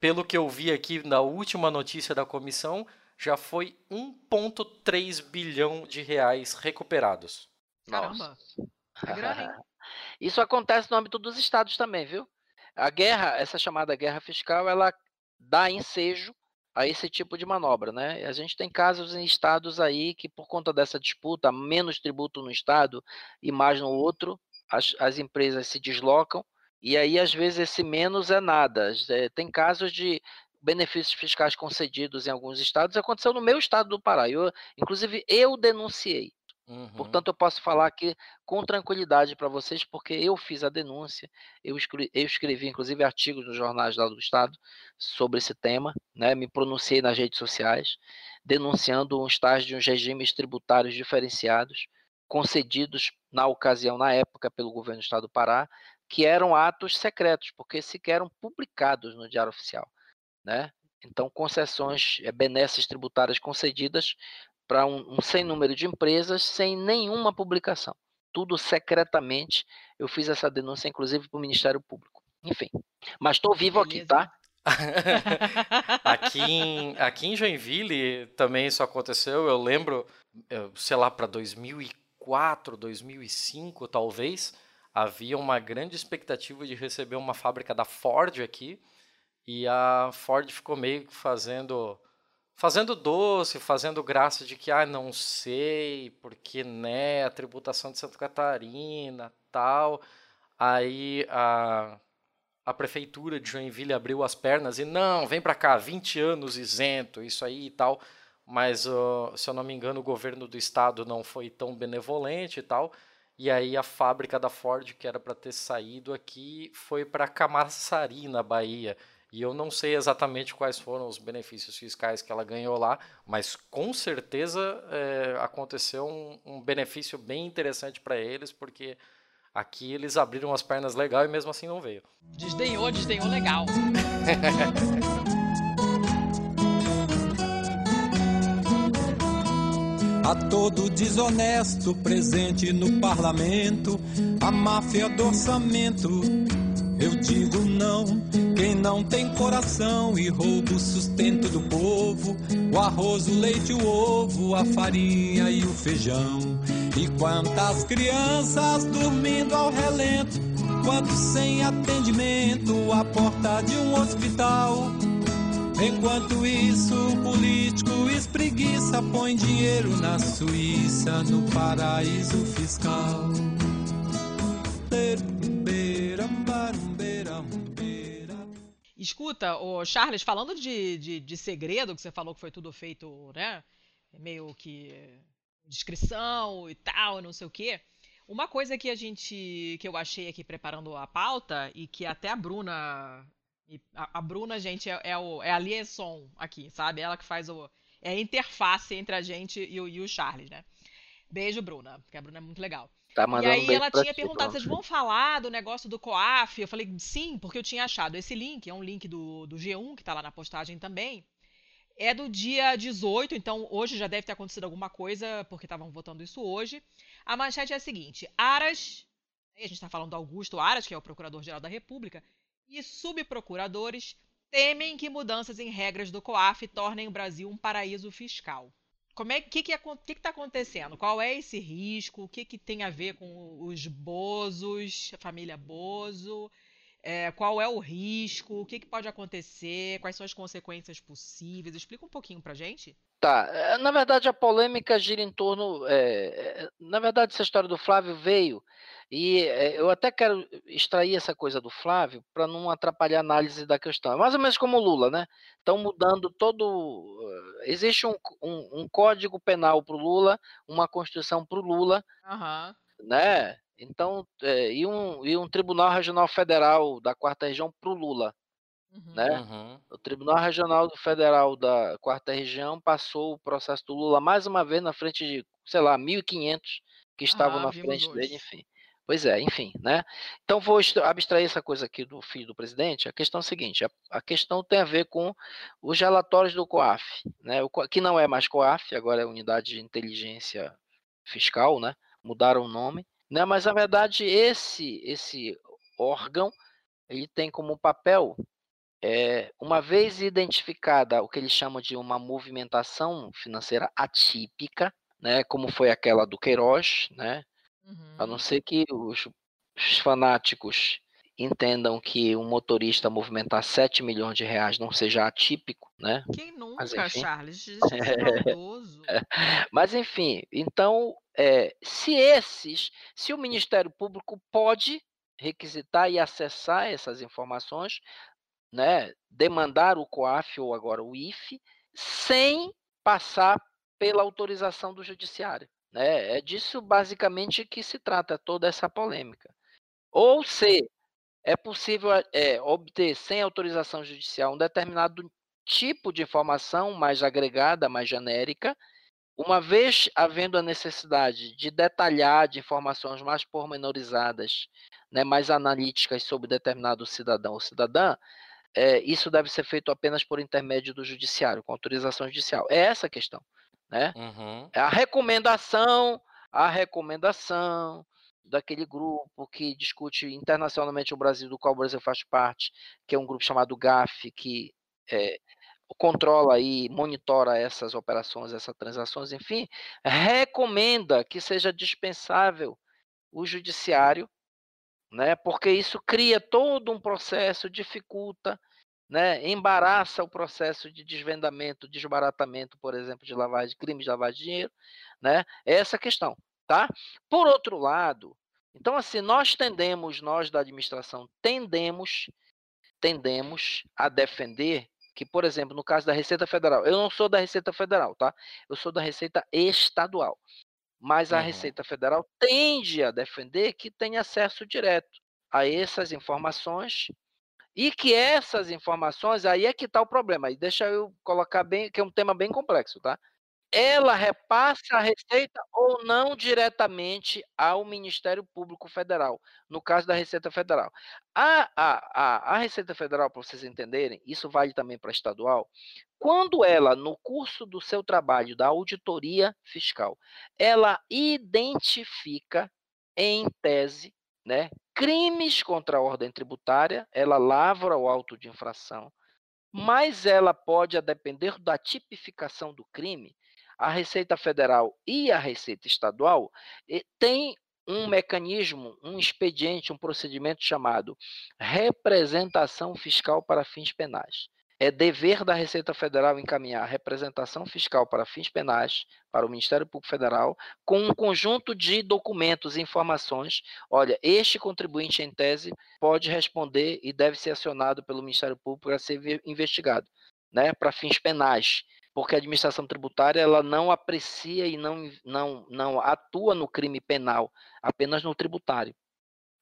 Pelo que eu vi aqui na última notícia da comissão, já foi 1,3 bilhão de reais recuperados. Caramba. Hein? Isso acontece no âmbito dos estados também, viu? A guerra, essa chamada guerra fiscal, ela dá ensejo a esse tipo de manobra, né? A gente tem casos em estados aí que, por conta dessa disputa, menos tributo no estado e mais no outro, as, as empresas se deslocam e aí, às vezes, esse menos é nada. É, tem casos de benefícios fiscais concedidos em alguns estados. Aconteceu no meu estado do Pará. Eu, inclusive, eu denunciei. Uhum. Portanto, eu posso falar aqui com tranquilidade para vocês, porque eu fiz a denúncia, eu escrevi, eu escrevi, inclusive artigos nos jornais lá do Estado sobre esse tema, né? me pronunciei nas redes sociais, denunciando um estágio de uns regimes tributários diferenciados, concedidos na ocasião, na época, pelo governo do Estado do Pará, que eram atos secretos, porque sequer eram publicados no Diário Oficial. Né? Então, concessões, eh, benesses tributárias concedidas para um, um sem número de empresas sem nenhuma publicação. Tudo secretamente. Eu fiz essa denúncia, inclusive, para o Ministério Público. Enfim. Mas estou vivo Beleza. aqui, tá? aqui, em, aqui em Joinville também isso aconteceu. Eu lembro, sei lá, para 2004, 2005, talvez, havia uma grande expectativa de receber uma fábrica da Ford aqui. E a Ford ficou meio que fazendo fazendo doce, fazendo graça de que, ah, não sei, porque, né, a tributação de Santa Catarina, tal. Aí a, a prefeitura de Joinville abriu as pernas e, não, vem para cá, 20 anos isento, isso aí e tal. Mas, uh, se eu não me engano, o governo do estado não foi tão benevolente e tal. E aí a fábrica da Ford, que era para ter saído aqui, foi para Camaçari, na Bahia. E eu não sei exatamente quais foram os benefícios fiscais que ela ganhou lá, mas com certeza é, aconteceu um, um, benefício bem interessante para eles, porque aqui eles abriram as pernas legal e mesmo assim não veio. Desdenhou, desdenhou legal. A todo desonesto presente no parlamento, a máfia do orçamento eu digo não. Quem não tem coração e rouba o sustento do povo, o arroz, o leite, o ovo, a farinha e o feijão. E quantas crianças dormindo ao relento, quantos sem atendimento à porta de um hospital. Enquanto isso, o político espreguiça, põe dinheiro na Suíça, no paraíso fiscal. Escuta, o Charles, falando de, de, de, segredo, que você falou que foi tudo feito, né? Meio que descrição e tal, não sei o quê. Uma coisa que a gente. que eu achei aqui preparando a pauta, e que até a Bruna. A, a Bruna, gente, é, é, o, é a liaison aqui, sabe? Ela que faz o. É a interface entre a gente e o, e o Charles, né? Beijo, Bruna, porque a Bruna é muito legal. Tá e aí ela tinha perguntado, vocês vão falar do negócio do COAF? Eu falei, sim, porque eu tinha achado esse link, é um link do, do G1, que está lá na postagem também. É do dia 18, então hoje já deve ter acontecido alguma coisa, porque estavam votando isso hoje. A manchete é a seguinte: Aras, a gente está falando do Augusto Aras, que é o Procurador-Geral da República, e subprocuradores temem que mudanças em regras do COAF tornem o Brasil um paraíso fiscal. Como é que que que está acontecendo? Qual é esse risco? O que que tem a ver com os Bozos, a família Bozo? É, qual é o risco? O que, que pode acontecer? Quais são as consequências possíveis? Explica um pouquinho para gente. Tá, é, na verdade a polêmica gira em torno, é, na verdade essa história do Flávio veio e é, eu até quero extrair essa coisa do Flávio para não atrapalhar a análise da questão. É mais ou menos como o Lula, né? Estão mudando todo. Eh, existe um, um, um código penal para o Lula, uma constituição para o Lula, uhum. né? Então, é, e, um, e um Tribunal Regional Federal da Quarta Região para o Lula. Uhum. Né? Uhum. O Tribunal Regional Federal da Quarta Região passou o processo do Lula mais uma vez na frente de, sei lá, 1.500 que estavam ah, na frente hoje. dele, enfim. Pois é, enfim, né? Então vou abstrair essa coisa aqui do filho do presidente. A questão é a seguinte: a, a questão tem a ver com os relatórios do COAF, né? O, que não é mais COAF, agora é Unidade de Inteligência Fiscal, né? Mudaram o nome, né? Mas na verdade esse esse órgão ele tem como papel é, uma vez identificada o que eles chamam de uma movimentação financeira atípica, né, como foi aquela do Queiroz, né, Uhum. A não ser que os, os fanáticos entendam que um motorista movimentar 7 milhões de reais não seja atípico, né? Quem nunca, Mas, enfim, Charles? É, Mas enfim, então, é, se esses, se o Ministério Público pode requisitar e acessar essas informações, né, demandar o COAF ou agora o IFE, sem passar pela autorização do judiciário. Né? É disso basicamente que se trata toda essa polêmica. Ou se é possível é, obter sem autorização judicial um determinado tipo de informação mais agregada, mais genérica, uma vez havendo a necessidade de detalhar de informações mais pormenorizadas, né, mais analíticas sobre determinado cidadão ou cidadã, é, isso deve ser feito apenas por intermédio do judiciário, com autorização judicial. É essa a questão. Né? Uhum. A recomendação, a recomendação daquele grupo que discute internacionalmente o Brasil, do qual o Brasil faz parte, que é um grupo chamado GAF, que é, controla e monitora essas operações, essas transações, enfim, recomenda que seja dispensável o judiciário, né? Porque isso cria todo um processo, dificulta, né? Embaraça o processo de desvendamento, desbaratamento, por exemplo, de lavagem, crime de lavagem de dinheiro, né? É essa questão, tá? Por outro lado, então assim, nós tendemos, nós da administração tendemos tendemos a defender que, por exemplo, no caso da Receita Federal, eu não sou da Receita Federal, tá? Eu sou da Receita Estadual. Mas a uhum. Receita Federal tende a defender que tem acesso direto a essas informações e que essas informações, aí é que está o problema. E deixa eu colocar bem, que é um tema bem complexo, tá? ela repassa a receita ou não diretamente ao Ministério Público Federal, no caso da Receita Federal. A, a, a, a Receita Federal, para vocês entenderem, isso vale também para estadual, quando ela, no curso do seu trabalho da auditoria fiscal, ela identifica em tese né, crimes contra a ordem tributária, ela lavra o auto de infração, mas ela pode, a depender da tipificação do crime, a Receita Federal e a Receita Estadual têm um mecanismo, um expediente, um procedimento chamado representação fiscal para fins penais. É dever da Receita Federal encaminhar representação fiscal para fins penais para o Ministério Público Federal com um conjunto de documentos e informações. Olha, este contribuinte em tese pode responder e deve ser acionado pelo Ministério Público para ser investigado, né, para fins penais porque a administração tributária ela não aprecia e não, não, não atua no crime penal, apenas no tributário.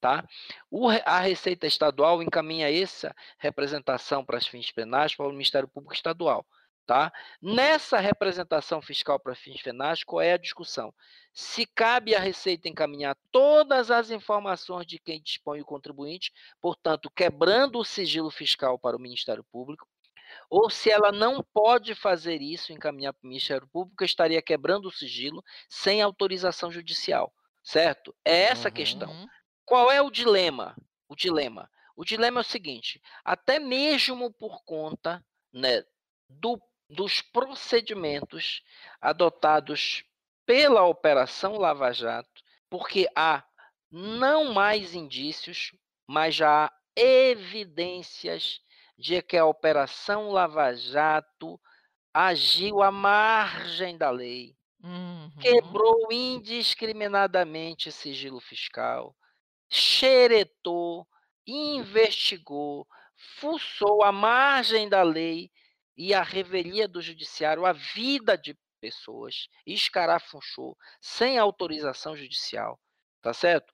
Tá? O, a Receita Estadual encaminha essa representação para fins penais para o Ministério Público Estadual. Tá? Nessa representação fiscal para fins penais, qual é a discussão? Se cabe à Receita encaminhar todas as informações de quem dispõe o contribuinte, portanto, quebrando o sigilo fiscal para o Ministério Público, ou se ela não pode fazer isso, encaminhar para o Ministério Público, estaria quebrando o sigilo sem autorização judicial, certo? É essa a questão. Qual é o dilema? O dilema. O dilema é o seguinte: até mesmo por conta né, do, dos procedimentos adotados pela Operação Lava Jato, porque há não mais indícios, mas já há evidências de que a Operação Lava Jato agiu à margem da lei, uhum. quebrou indiscriminadamente sigilo fiscal, xeretou, investigou, fuçou à margem da lei e a revelia do judiciário a vida de pessoas, escarafunchou sem autorização judicial, tá certo?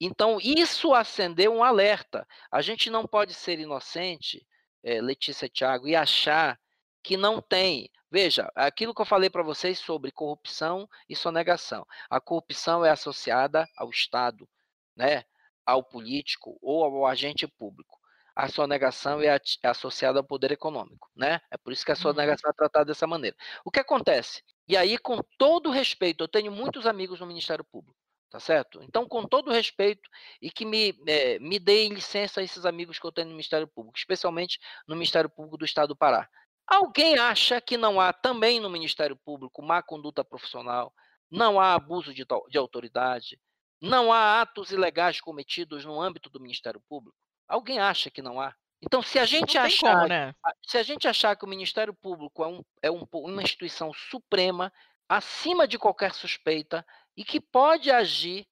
Então, isso acendeu um alerta. A gente não pode ser inocente é, Letícia Thiago, e achar que não tem. Veja, aquilo que eu falei para vocês sobre corrupção e sonegação. A corrupção é associada ao Estado, né? Ao político ou ao agente público. A sonegação é, é associada ao poder econômico, né? É por isso que a uhum. sonegação é tratada dessa maneira. O que acontece? E aí, com todo respeito, eu tenho muitos amigos no Ministério Público tá certo? Então, com todo respeito, e que me, é, me deem licença a esses amigos que eu tenho no Ministério Público, especialmente no Ministério Público do Estado do Pará. Alguém acha que não há também no Ministério Público má conduta profissional, não há abuso de, de autoridade, não há atos ilegais cometidos no âmbito do Ministério Público? Alguém acha que não há? Então, se a gente achar, como, né? se a gente achar que o Ministério Público é, um, é um, uma instituição suprema, acima de qualquer suspeita, e que pode agir,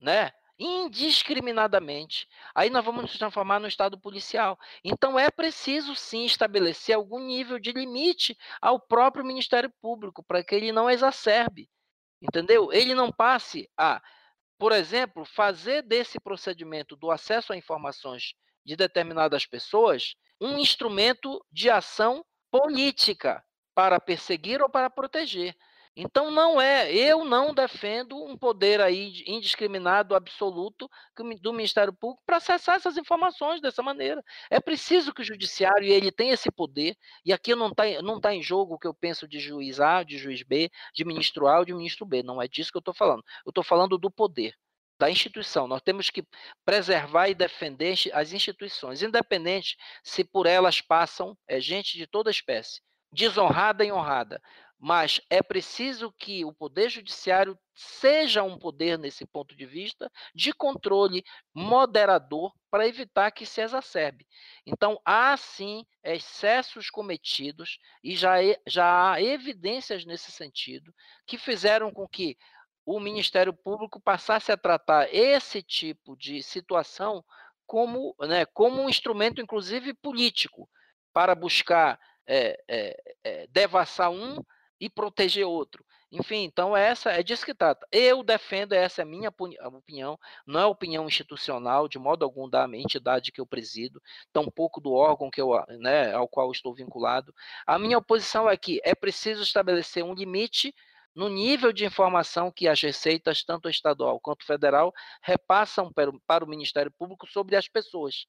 né, indiscriminadamente, aí nós vamos nos transformar no estado policial. Então é preciso sim estabelecer algum nível de limite ao próprio Ministério Público para que ele não exacerbe Entendeu? Ele não passe a, por exemplo, fazer desse procedimento do acesso a informações de determinadas pessoas um instrumento de ação política para perseguir ou para proteger. Então não é, eu não defendo um poder aí indiscriminado, absoluto do Ministério Público para acessar essas informações dessa maneira. É preciso que o judiciário ele tenha esse poder, e aqui não está não tá em jogo o que eu penso de juiz A, de juiz B, de ministro A ou de ministro B, não é disso que eu estou falando. Eu estou falando do poder da instituição. Nós temos que preservar e defender as instituições, independente se por elas passam é, gente de toda espécie, desonrada e honrada. Mas é preciso que o Poder Judiciário seja um poder, nesse ponto de vista, de controle moderador para evitar que se exacerbe. Então, há sim excessos cometidos e já, já há evidências nesse sentido que fizeram com que o Ministério Público passasse a tratar esse tipo de situação como, né, como um instrumento, inclusive político, para buscar é, é, é, devassar um e proteger outro. Enfim, então essa é disso que trata. Eu defendo, essa é a minha opinião, não é opinião institucional, de modo algum da entidade que eu presido, tampouco do órgão que eu, né, ao qual estou vinculado. A minha oposição é que é preciso estabelecer um limite no nível de informação que as receitas, tanto estadual quanto federal, repassam para o Ministério Público sobre as pessoas.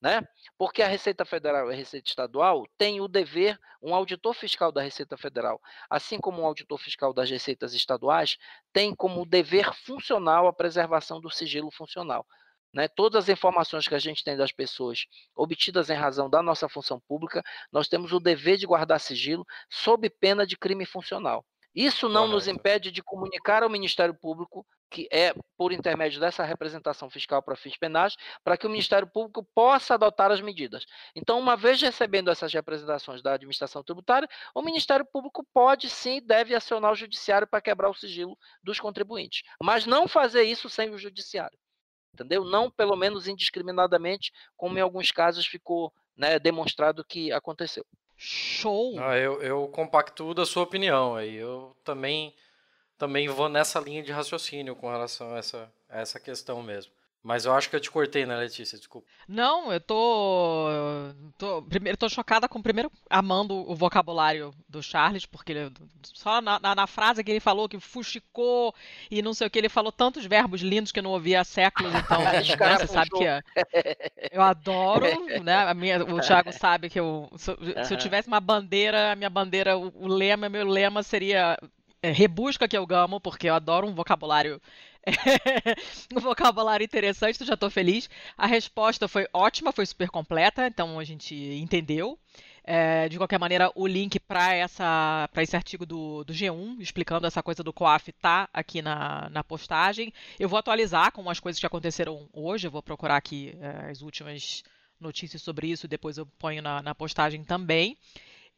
Né? Porque a Receita Federal e a Receita Estadual têm o dever, um auditor fiscal da Receita Federal, assim como um auditor fiscal das receitas estaduais, tem como dever funcional a preservação do sigilo funcional. Né? Todas as informações que a gente tem das pessoas obtidas em razão da nossa função pública, nós temos o dever de guardar sigilo sob pena de crime funcional. Isso não Correto. nos impede de comunicar ao Ministério Público, que é por intermédio dessa representação fiscal para fins penais, para que o Ministério Público possa adotar as medidas. Então, uma vez recebendo essas representações da administração tributária, o Ministério Público pode sim e deve acionar o judiciário para quebrar o sigilo dos contribuintes, mas não fazer isso sem o judiciário. Entendeu? Não, pelo menos indiscriminadamente, como em alguns casos ficou né, demonstrado que aconteceu. Show! Ah, eu, eu compacto da sua opinião. Aí eu também, também vou nessa linha de raciocínio com relação a essa, a essa questão mesmo. Mas eu acho que eu te cortei, né, Letícia? Desculpa. Não, eu tô. tô primeiro, tô chocada com primeiro amando o vocabulário do Charles, porque ele, só na, na, na, frase que ele falou que fuxicou e não sei o que, ele falou tantos verbos lindos que eu não ouvia há séculos, então né, você sabe que é, eu adoro, né? A minha, o Thiago sabe que eu. Se, se eu tivesse uma bandeira, a minha bandeira, o, o lema, meu lema seria é, rebusca que eu gamo, porque eu adoro um vocabulário um vocabulário interessante, já estou feliz. A resposta foi ótima, foi super completa, então a gente entendeu. É, de qualquer maneira, o link para esse artigo do, do, G1, explicando essa coisa do COAF, tá aqui na, na, postagem. Eu vou atualizar com as coisas que aconteceram hoje, eu vou procurar aqui é, as últimas notícias sobre isso, depois eu ponho na, na postagem também.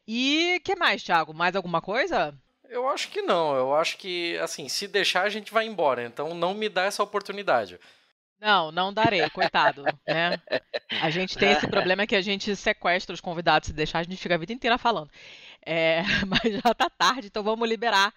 E que mais, Thiago? Mais alguma coisa? Eu acho que não. Eu acho que, assim, se deixar, a gente vai embora. Então não me dá essa oportunidade. Não, não darei, coitado. Né? A gente tem esse problema que a gente sequestra os convidados. Se deixar, a gente fica a vida inteira falando. É, mas já tá tarde, então vamos liberar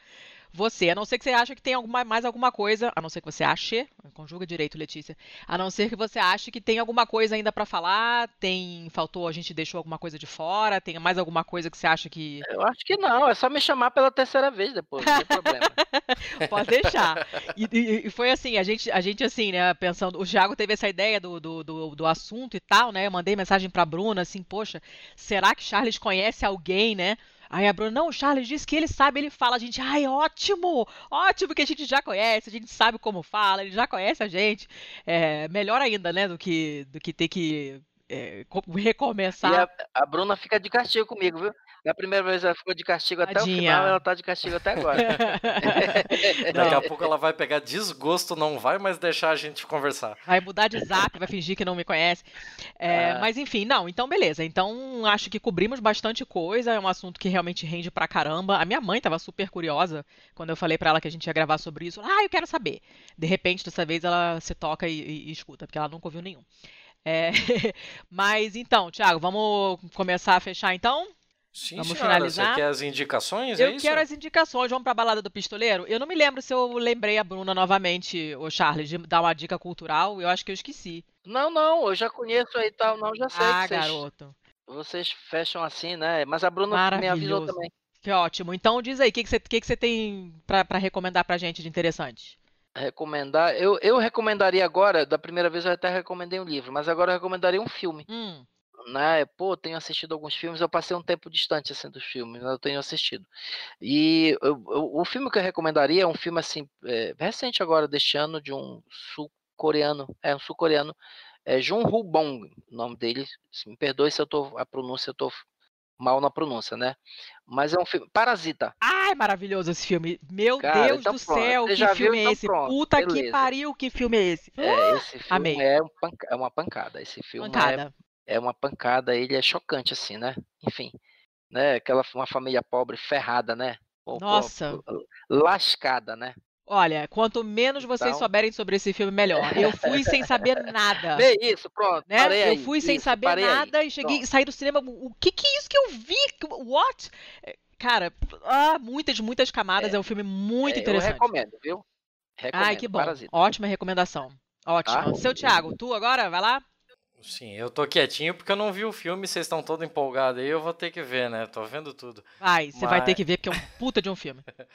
você, a não ser que você ache que tem alguma, mais alguma coisa, a não ser que você ache, conjuga direito, Letícia, a não ser que você ache que tem alguma coisa ainda para falar, tem, faltou, a gente deixou alguma coisa de fora, tem mais alguma coisa que você acha que... Eu acho que não, é só me chamar pela terceira vez depois, não tem problema. Pode deixar. E, e, e, foi assim, a gente, a gente assim, né, pensando, o Thiago teve essa ideia do, do, do, do assunto e tal, né, eu mandei mensagem pra Bruna, assim, poxa, será que Charles conhece alguém, né, Aí a Bruna, não, o Charles disse que ele sabe, ele fala. A gente, ai, ótimo! Ótimo que a gente já conhece, a gente sabe como fala, ele já conhece a gente. É, melhor ainda, né, do que, do que ter que é, recomeçar. E a, a, Bruna fica de castigo comigo, viu? Na primeira vez ela ficou de castigo até Tadinha. o final, ela tá de castigo até agora. Daqui a pouco ela vai pegar desgosto, não vai mais deixar a gente conversar. Vai mudar de zap, vai fingir que não me conhece. É, ah. Mas enfim, não, então beleza. Então acho que cobrimos bastante coisa, é um assunto que realmente rende pra caramba. A minha mãe tava super curiosa quando eu falei para ela que a gente ia gravar sobre isso. Ah, eu quero saber. De repente, dessa vez, ela se toca e, e, e escuta, porque ela nunca ouviu nenhum. É, mas então, Thiago, vamos começar a fechar então? Sim, Vamos senhora, finalizar? Você quer as indicações? é Eu isso? quero as indicações. Vamos pra balada do pistoleiro? Eu não me lembro se eu lembrei a Bruna novamente, o Charles, de dar uma dica cultural. Eu acho que eu esqueci. Não, não, eu já conheço aí e tal, não, já sei Ah, que vocês, garoto. vocês fecham assim, né? Mas a Bruna me avisou Maravilhoso. também. Que ótimo. Então diz aí, o que, que, você, que, que você tem pra recomendar pra gente de interessante? Recomendar. Eu, eu recomendaria agora, da primeira vez eu até recomendei um livro, mas agora eu recomendaria um filme. Hum, Né? Pô, tenho assistido alguns filmes, eu passei um tempo distante assim dos filmes, mas eu tenho assistido. E eu- eu- o filme que eu recomendaria é um filme assim, é, recente agora deste ano, de um sul-coreano, é um sul-coreano, é Jun Woo Bong, o nome dele. Se me perdoe se eu tô a pronúncia, eu tô mal na pronúncia, né? Mas é um filme Parasita. Ai, maravilhoso esse filme. Meu Cara, Deus então do pronto. céu, Você que já viu, filme é então esse? Puta que beleza. pariu, que filme é esse? É, esse filme amei. é, um panca- é uma pancada. Esse filme é Pancada. é uma pancada, ele é chocante assim, né? Enfim, né? Aquela uma família pobre ferrada, né? Nossa. lascada, né? Olha, quanto menos vocês Então- souberem sobre esse filme, melhor. Eu fui sem saber nada. Vê isso, pronto. Né? Eu fui sem isso, saber parei aí, nada e cheguei, pronto. saí do cinema. O que que é isso que eu vi? What? É, Cara, ah, muitas, muitas camadas. É, um filme muito É, interessante. Eu recomendo, viu? Recomendo, Ai, que bom. Parasita. Ótima recomendação. Ótima. Tá? Seu Thiago, tu agora? Vai lá? Sim, eu tô quietinho porque eu não vi o filme, vocês estão todo empolgados aí, eu vou ter que ver, né? Tô vendo tudo. Vai, você vai ter Mas- que ver porque é um puta de um filme.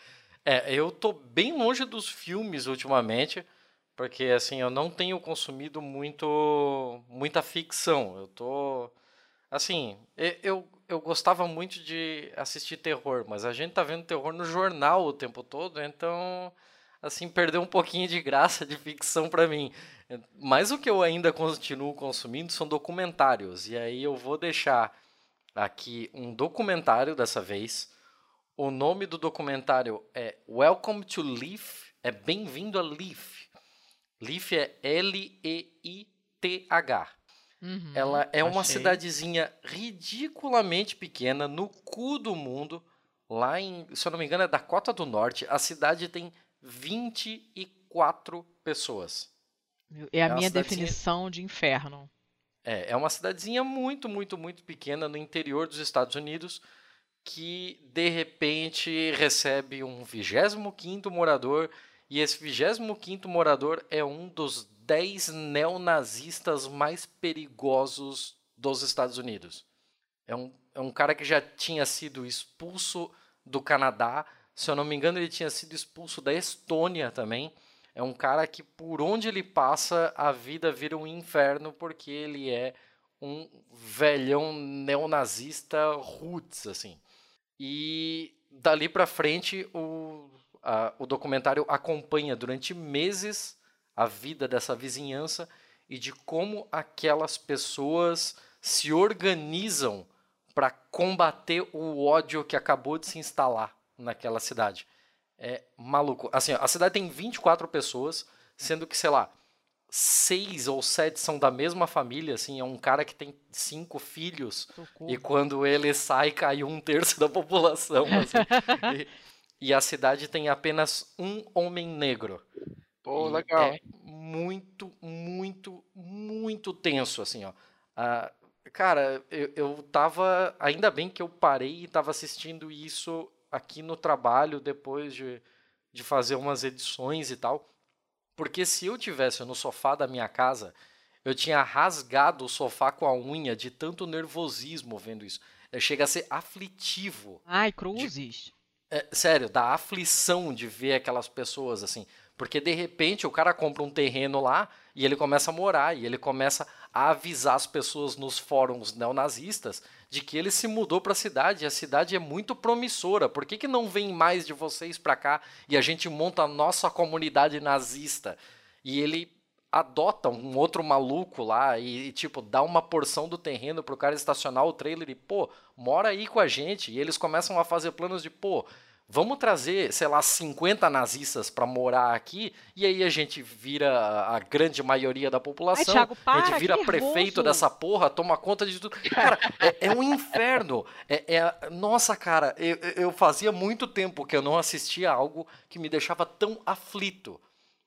É, eu tô bem longe dos filmes ultimamente, porque assim, eu não tenho consumido muito muita ficção. Eu tô assim, eu, eu gostava muito de assistir terror, mas a gente tá vendo terror no jornal o tempo todo, então assim, perdeu um pouquinho de graça de ficção pra mim. Mas o que eu ainda continuo consumindo são documentários, e aí eu vou deixar aqui um documentário dessa vez. O nome do documentário é Welcome to Leaf, é Bem-vindo a Leaf. Leaf é L-E-I-T-H. Uhum, Ela é uma achei. cidadezinha ridiculamente pequena, no cu do mundo, lá em, se eu não me engano, é Dakota do Norte. A cidade tem 24 pessoas. É a é minha definição de inferno. É, é uma cidadezinha muito, muito, muito pequena no interior dos Estados Unidos que de repente recebe um 25º morador e esse 25º morador é um dos 10 neonazistas mais perigosos dos Estados Unidos. É um, é um cara que já tinha sido expulso do Canadá, se eu não me engano ele tinha sido expulso da Estônia também. É um cara que por onde ele passa a vida vira um inferno porque ele é um velhão neonazista roots assim. E dali pra frente o, a- o documentário acompanha durante meses a vida dessa vizinhança e de como aquelas pessoas se organizam para combater o ódio que acabou de se instalar naquela cidade. É maluco. Assim, a cidade tem 24 pessoas, sendo que, sei lá, seis ou sete são da mesma família, assim, é um cara que tem cinco filhos Socorro. e quando ele sai, cai um terço da população. assim. e, e a cidade tem apenas um homem negro. Pô, E legal. É muito, muito, muito tenso, assim, ó. Ah, cara, eu, eu tava. Ainda bem que eu parei e tava assistindo isso aqui no trabalho depois de, de fazer umas edições e tal. Porque se eu tivesse no sofá da minha casa, eu tinha rasgado o sofá com a unha de tanto nervosismo vendo isso. É, Chega a ser aflitivo. Ai, cruzes. É, sério, dá aflição de ver aquelas pessoas assim. Porque de repente o cara compra um terreno lá e ele começa a morar e ele começa a avisar as pessoas nos fóruns neonazistas de que ele se mudou para a cidade e a cidade é muito promissora. Por que, que não vem mais de vocês para cá e a gente monta a nossa comunidade nazista? E ele adota um outro maluco lá e, e, tipo, dá uma porção do terreno pro cara estacionar o trailer e, pô, mora aí com a gente. E eles começam a fazer planos de, pô, vamos trazer, sei lá, 50 nazistas para morar aqui e aí a gente vira a grande maioria da população. Ai, Thiago, para, a gente vira prefeito dessa porra, toma conta de tudo. Cara, é, é um inferno. É, é- nossa, cara, eu, eu fazia muito tempo que eu não assistia algo que me deixava tão aflito.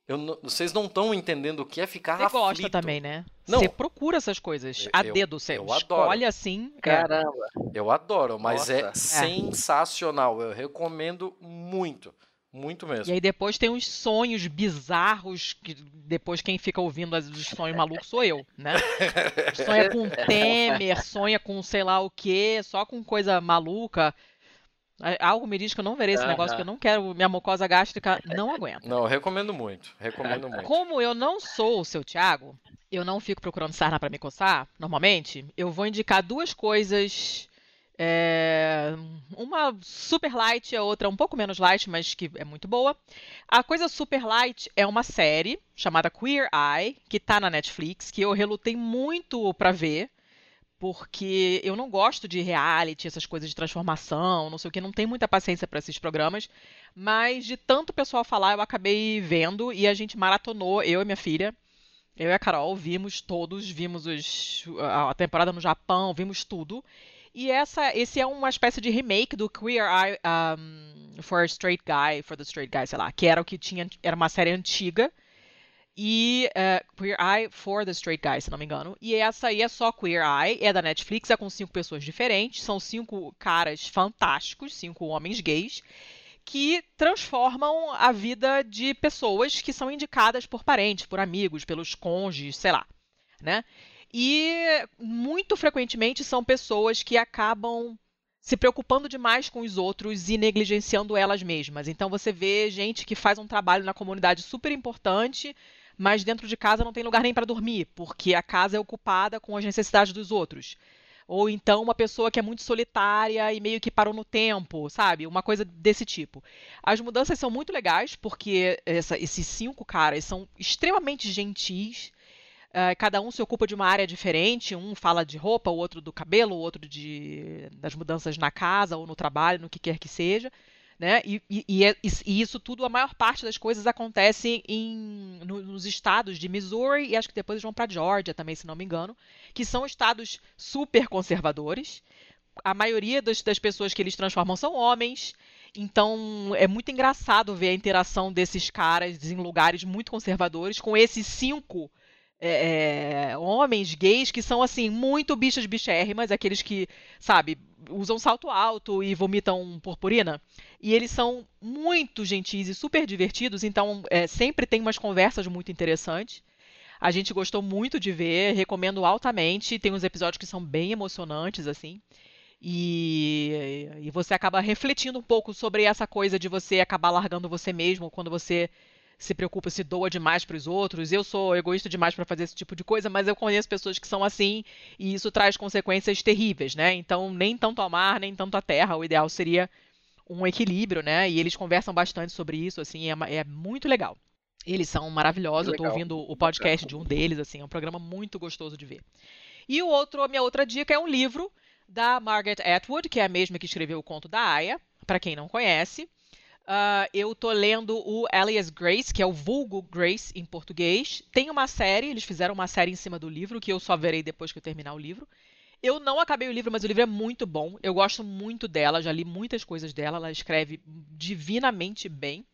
Eu não- vocês não estão entendendo o que é ficar Você gosta aflito. também, né? Não. Você procura essas coisas Eu- a dedo, você eu escolhe adoro. assim. é. Caramba. Eu adoro, mas é Nossa. sensacional. Eu recomendo muito. Muito mesmo. E aí depois tem uns sonhos bizarros, que depois quem fica ouvindo as- os sonhos malucos sou eu, né? Sonha com Temer, sonha com sei lá o quê, só com coisa maluca. A- Algo me diz que eu não verei esse Aham. negócio, que eu não quero, minha mucosa gástrica não aguenta. Não, recomendo muito. Recomendo muito. Como eu não sou o seu Thiago, eu não fico procurando sarna pra me coçar, normalmente, eu vou indicar duas coisas. é, uma super light, a outra um pouco menos light, mas que é muito boa. A coisa super light é uma série chamada Queer Eye, que tá na Netflix, que eu relutei muito pra ver, porque eu não gosto de reality, essas coisas de transformação, não sei o que, não tenho muita paciência pra esses programas. Mas de tanto pessoal falar, eu acabei vendo e a gente maratonou, eu e minha filha. Eu e a Carol vimos todos, vimos os, a a temporada no Japão, vimos tudo. E essa, esse é uma espécie de remake do Queer Eye um, for a Straight Guy, for the Straight Guy, sei lá, que era o que tinha, era uma série antiga. E eh, Queer Eye for the Straight Guy, se não me engano. E essa aí é só Queer Eye, é da Netflix, é com cinco pessoas diferentes, são cinco caras fantásticos, cinco homens gays que transformam a vida de pessoas que são indicadas por parentes, por amigos, pelos cônjuges, sei lá, né? E muito frequentemente são pessoas que acabam se preocupando demais com os outros e negligenciando elas mesmas. Então você vê gente que faz um trabalho na comunidade super importante, mas dentro de casa não tem lugar nem para dormir, porque a casa é ocupada com as necessidades dos outros. Ou então uma pessoa que é muito solitária e meio que parou no tempo, sabe? Uma coisa desse tipo. As mudanças são muito legais, porque essa- esses cinco caras são extremamente gentis. Ah, cada um se ocupa de uma área diferente. Um fala de roupa, o outro do cabelo, o outro de, das mudanças na casa ou no trabalho, no que quer que seja. Né? E, e- e é- e isso tudo, a maior parte das coisas acontece em, no- nos estados de Missouri e acho que depois eles vão para Georgia também, se não me engano que são estados super conservadores. A maioria das, das pessoas que eles transformam são homens. Então é muito engraçado ver a interação desses caras em lugares muito conservadores com esses cinco é, é, homens gays que são assim muito bichas bichérrimas, aqueles que, sabe, usam salto alto e vomitam purpurina. E eles são muito gentis e super divertidos, então é, sempre tem umas conversas muito interessantes. A gente gostou muito de ver, recomendo altamente. Tem uns episódios que são bem emocionantes, assim. E, e você acaba refletindo um pouco sobre essa coisa de você acabar largando você mesmo quando você se preocupa, se doa demais para os outros. Eu sou egoísta demais para fazer esse tipo de coisa, mas eu conheço pessoas que são assim e isso traz consequências terríveis, né? Então, nem tanto ao mar, nem tanto à terra. O ideal seria um equilíbrio, né? E eles conversam bastante sobre isso, assim, é, é muito legal. Eles são maravilhosos. Eu tô ouvindo o podcast de um deles, assim, é um programa muito gostoso de ver. E o outro, a minha outra dica é um livro da Margaret Atwood, que é a mesma que escreveu o conto da Aya, para quem não conhece. Ah, eu tô lendo o Alias Grace, que é o vulgo Grace em português. Tem uma série, eles fizeram uma série em cima do livro, que eu só verei depois que eu terminar o livro. Eu não acabei o livro, mas o livro é muito bom. Eu gosto muito dela, já li muitas coisas dela. Ela escreve divinamente bem.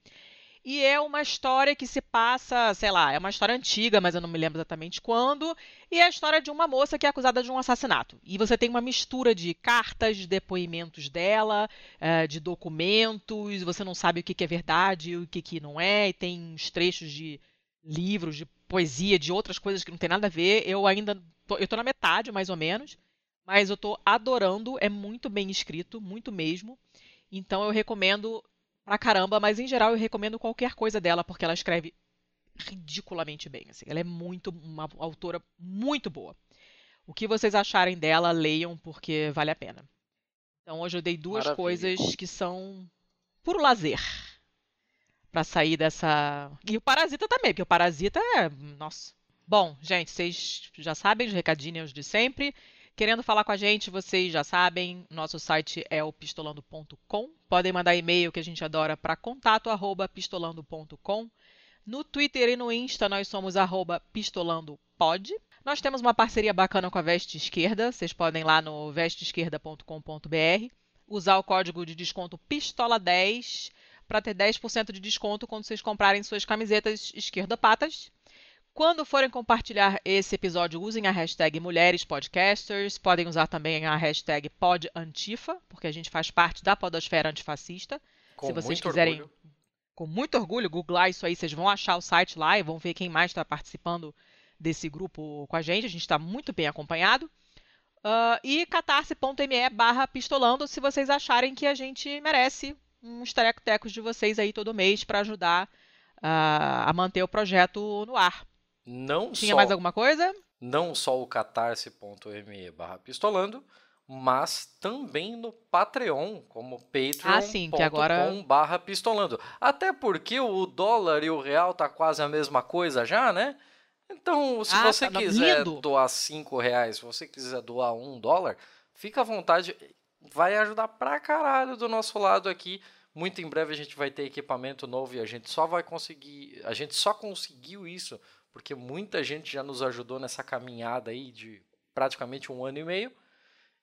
E é uma história que se passa, sei lá, é uma história antiga, mas eu não me lembro exatamente quando. E é a história de uma moça que é acusada de um assassinato. E você tem uma mistura de cartas, de depoimentos dela, eh, de documentos, você não sabe o que é verdade e o que que não é, e tem uns trechos de livros, de poesia, de outras coisas que não tem nada a ver. Eu ainda tô, eu tô na metade, mais ou menos, mas eu tô adorando, é muito bem escrito, muito mesmo. Então eu recomendo pra caramba, mas em geral eu recomendo qualquer coisa dela, porque ela escreve ridiculamente bem. assim. Ela é muito uma autora muito boa. O que vocês acharem dela, leiam, porque vale a pena. Então hoje eu dei duas Maravilha. coisas que são puro lazer. Pra sair dessa. E o Parasita também, porque o Parasita é. Nossa. Bom, gente, vocês já sabem os recadinhos de sempre. Querendo falar com a gente, vocês já sabem, nosso site é o pistolando.com. Podem mandar e-mail que a gente adora para contato arroba pistolando.com. No Twitter e no Insta nós somos pistolandopod. Nós temos uma parceria bacana com a Veste Esquerda. Vocês podem ir lá no vesteesquerda.com.br usar o código de desconto PISTOLA10 para ter 10% de desconto quando vocês comprarem suas camisetas esquerdopatas. Quando forem compartilhar esse episódio, usem a hashtag Mulheres Podcasters. Podem usar também a hashtag PodAntifa, porque a gente faz parte da podosfera antifascista. Com Se vocês muito quiserem, orgulho. com muito orgulho, googlar isso aí, vocês vão achar o site lá e vão ver quem mais está participando desse grupo com a gente. A gente está muito bem acompanhado. Ah, e catarse.me barra pistolando se vocês acharem que a gente merece uns terecos de vocês aí todo mês para ajudar ah, a manter o projeto no ar. Não Tinha só, mais alguma coisa? não só o catarse.me barra pistolando, mas também no Patreon, como Ah, sim, que agora- patreon.com barra pistolando. Até porque o dólar e o real tá quase a mesma coisa já, né? Então, se Ah, você tá quiser lindo. doar 5 reais, se você quiser doar um dólar, fica à vontade. Vai ajudar pra caralho do nosso lado aqui. Muito em breve a gente vai ter equipamento novo e a gente só vai conseguir. A gente só conseguiu isso porque muita gente já nos ajudou nessa caminhada aí de praticamente um ano e meio.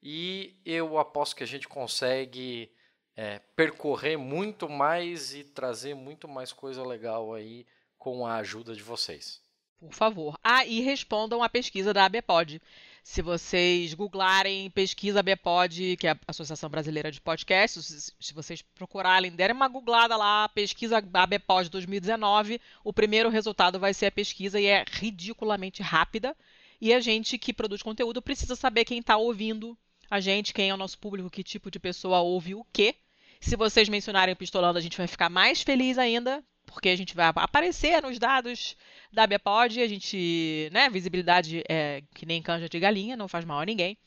E eu aposto que a gente consegue é, percorrer muito mais e trazer muito mais coisa legal aí com a ajuda de vocês. Por favor. Ah, e respondam a pesquisa da ABPOD. Se vocês googlarem pesquisa ABPOD, que é a Associação Brasileira de Podcasts, se- vocês procurarem, derem uma googlada lá, pesquisa ABPOD 2019, o primeiro resultado vai ser a pesquisa e é ridiculamente rápida. E a gente que produz conteúdo precisa saber quem está ouvindo a gente, quem é o nosso público, que tipo de pessoa ouve o quê. Se vocês mencionarem o Pistolando, a gente vai ficar mais feliz ainda, porque a gente vai aparecer nos dados da Bepod, a gente, né, visibilidade é que nem canja de galinha, não faz mal a ninguém.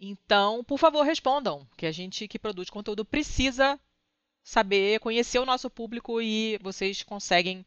Então, por favor, respondam, que a gente que produz conteúdo precisa saber, conhecer o nosso público e vocês conseguem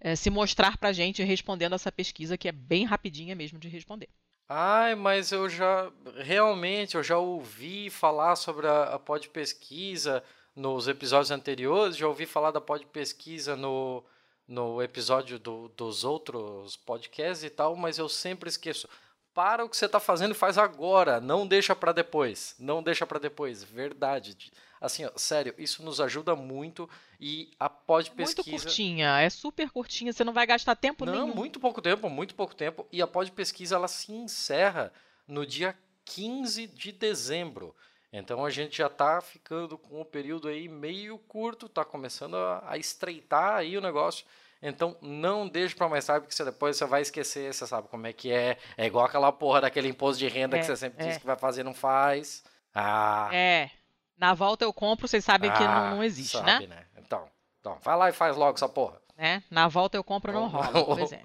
eh, se mostrar pra gente respondendo essa pesquisa que é bem rapidinha mesmo de responder. Ai, mas eu já realmente eu já ouvi falar sobre a, a pod pesquisa nos episódios anteriores, já ouvi falar da pod pesquisa no, no episódio do- dos outros podcasts e tal, mas eu sempre esqueço. Para o que você está fazendo e faz agora, não deixa para depois, não deixa para depois, verdade. Assim, ó, sério, isso nos ajuda muito e a pod Muito pesquisa curtinha, é super curtinha, você não vai gastar tempo não, nenhum. muito pouco tempo, muito pouco tempo. E a pod pesquisa ela se encerra no dia 15 de dezembro. Então a gente já está ficando com o período aí meio curto, está começando a, a estreitar aí o negócio. Então não deixe para mais tarde, porque você depois você vai esquecer, você sabe como é que é. É igual aquela porra daquele imposto de renda É, que você sempre é. diz que vai fazer e não faz. Ah, É, na volta eu compro, vocês sabem que ah, não, não existe, né? sabe, Então, então, vai lá e faz logo essa porra. né? Na volta eu compro, não rola. Pois é.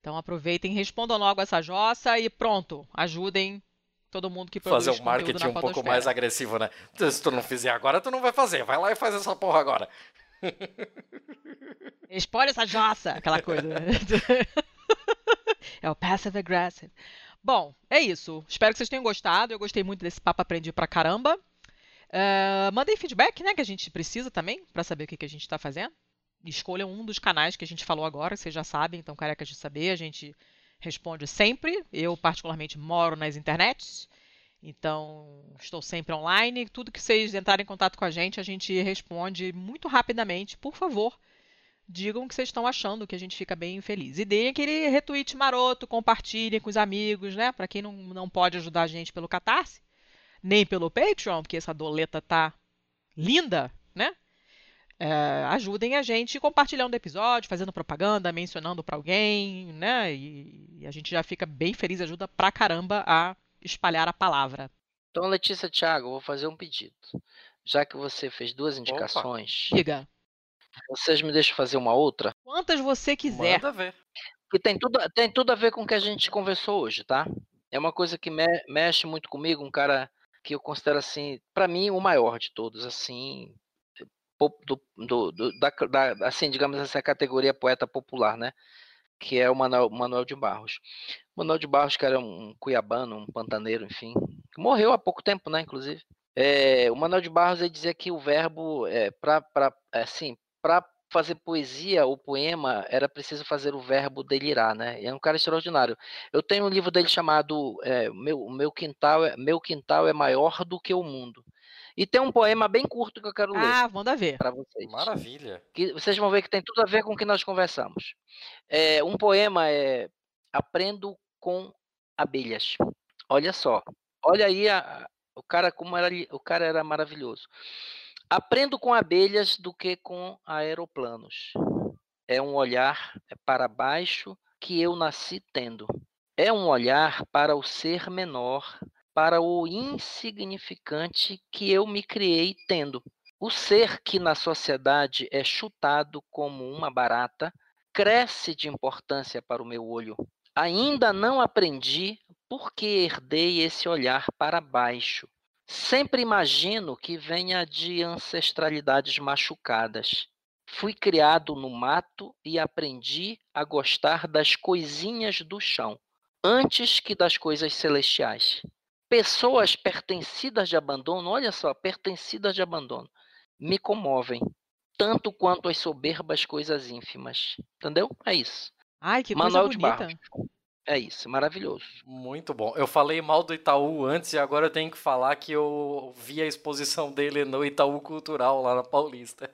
Então aproveitem, respondam logo essa jossa e pronto, ajudem todo mundo que fazer um marketing na um pouco mais agressivo, né? Se tu não fizer agora, tu não vai fazer. Vai lá e faz essa porra agora. Espolha essa jossa, aquela coisa. né? é o passive aggressive. Bom, é isso. Espero que vocês tenham gostado. Eu gostei muito desse papo, aprendi pra caramba. Mandem feedback, né, que a gente precisa também, pra saber o que, que a gente tá fazendo. Escolham um dos canais que a gente falou agora, vocês já sabem, então carecas de saber, a gente responde sempre. Eu, particularmente, moro nas internets, então estou sempre online. Tudo que vocês entrarem em contato com a gente, a gente responde muito rapidamente. Por favor, digam o que vocês estão achando, que a gente fica bem feliz. E deem aquele retweet maroto, compartilhem com os amigos, né? Para quem não, não pode ajudar a gente pelo Catarse, nem pelo Patreon, porque essa doleta tá linda, né? É, ajudem a gente compartilhando o episódio, fazendo propaganda, mencionando para alguém, né? E, e a gente já fica bem feliz, ajuda pra caramba a espalhar a palavra. Então, Letícia Thiago, eu vou fazer um pedido. Já que você fez duas indicações, Diga, vocês me deixam fazer uma outra? quantas você quiser. Manda ver. Que tem tudo, tem tudo a ver com o que a gente conversou hoje, tá? É uma coisa que me- mexe muito comigo, um cara que eu considero assim, pra mim, o maior de todos, assim, do, do- do- da, da- assim, digamos assim, a categoria poeta popular, né? Que é o Manuel, Manuel de Barros. Manuel de Barros, que era um cuiabano, um pantaneiro, enfim, morreu há pouco tempo, né, inclusive. É, o Manuel de Barros ele dizia que o verbo, é, para assim, para fazer poesia ou poema, era preciso fazer o verbo delirar, né? É um cara extraordinário. Eu tenho um livro dele chamado é, meu, meu quintal é Meu quintal é maior do que o mundo. E tem um poema bem curto que eu quero ler Ah, manda ver. para vocês. Maravilha. Que vocês vão ver que tem tudo a ver com o que nós conversamos. É, um poema é Aprendo com abelhas. Olha só. Olha aí a- o cara como era, o cara era maravilhoso. Aprendo com abelhas do que com aeroplanos. É um olhar para baixo que eu nasci tendo. É um olhar para o ser menor, para o insignificante que eu me criei tendo. O ser que na sociedade é chutado como uma barata cresce de importância para o meu olho. Ainda não aprendi por que herdei esse olhar para baixo. Sempre imagino que venha de ancestralidades machucadas. Fui criado no mato e aprendi a gostar das coisinhas do chão, antes que das coisas celestiais. Pessoas pertencidas de abandono, olha só, pertencidas de abandono, me comovem, tanto quanto as soberbas coisas ínfimas. Entendeu? É isso. Ai, que Manuel coisa de bonita. Barros. É isso, maravilhoso. Muito bom. Eu falei mal do Itaú antes e agora eu tenho que falar que eu vi a exposição dele no Itaú Cultural lá na Paulista.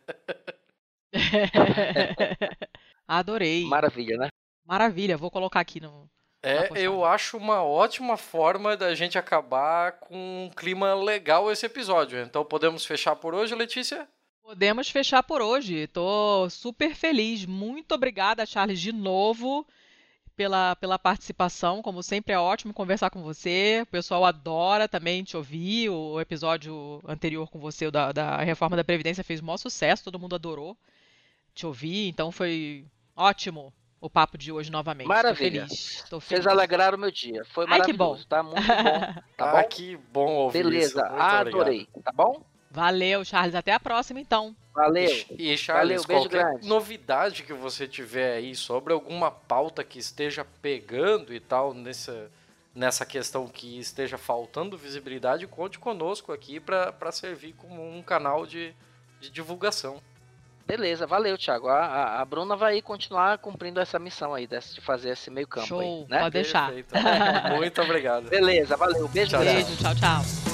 Adorei. Maravilha, né? Maravilha, vou colocar aqui no. É, eu acho uma ótima forma da gente acabar com um clima legal esse episódio. Então podemos fechar por hoje, Letícia? Podemos fechar por hoje. Tô super feliz. Muito obrigada, Charles, de novo pela, pela participação. Como sempre, é ótimo conversar com você. O pessoal adora também te ouvir. O episódio anterior com você, da, da reforma da Previdência, fez o maior sucesso. Todo mundo adorou te ouvir. Então foi ótimo o papo de hoje novamente. Tô Maravilha. feliz. Tô Vocês feliz. alegraram o meu dia. Foi Ai, que maravilhoso, bom. tá? Muito bom. Tá ah, bom? que bom ouvir Beleza, isso. Adorei. Tá bom? Valeu, Charles. Até a próxima, então. Valeu. E, e Charles, Valeu, qualquer grande. novidade que você tiver aí sobre alguma pauta que esteja pegando e tal nessa, nessa questão que esteja faltando visibilidade, conte conosco aqui para servir como um canal de, de divulgação. Beleza, valeu, Thiago. A, a, a Bruna vai continuar cumprindo essa missão aí, dessa, de fazer esse meio campo Show. aí, né? Pode deixar. Muito obrigado. Beleza, valeu. Beijo Tchau. Beijo. Tchau, tchau.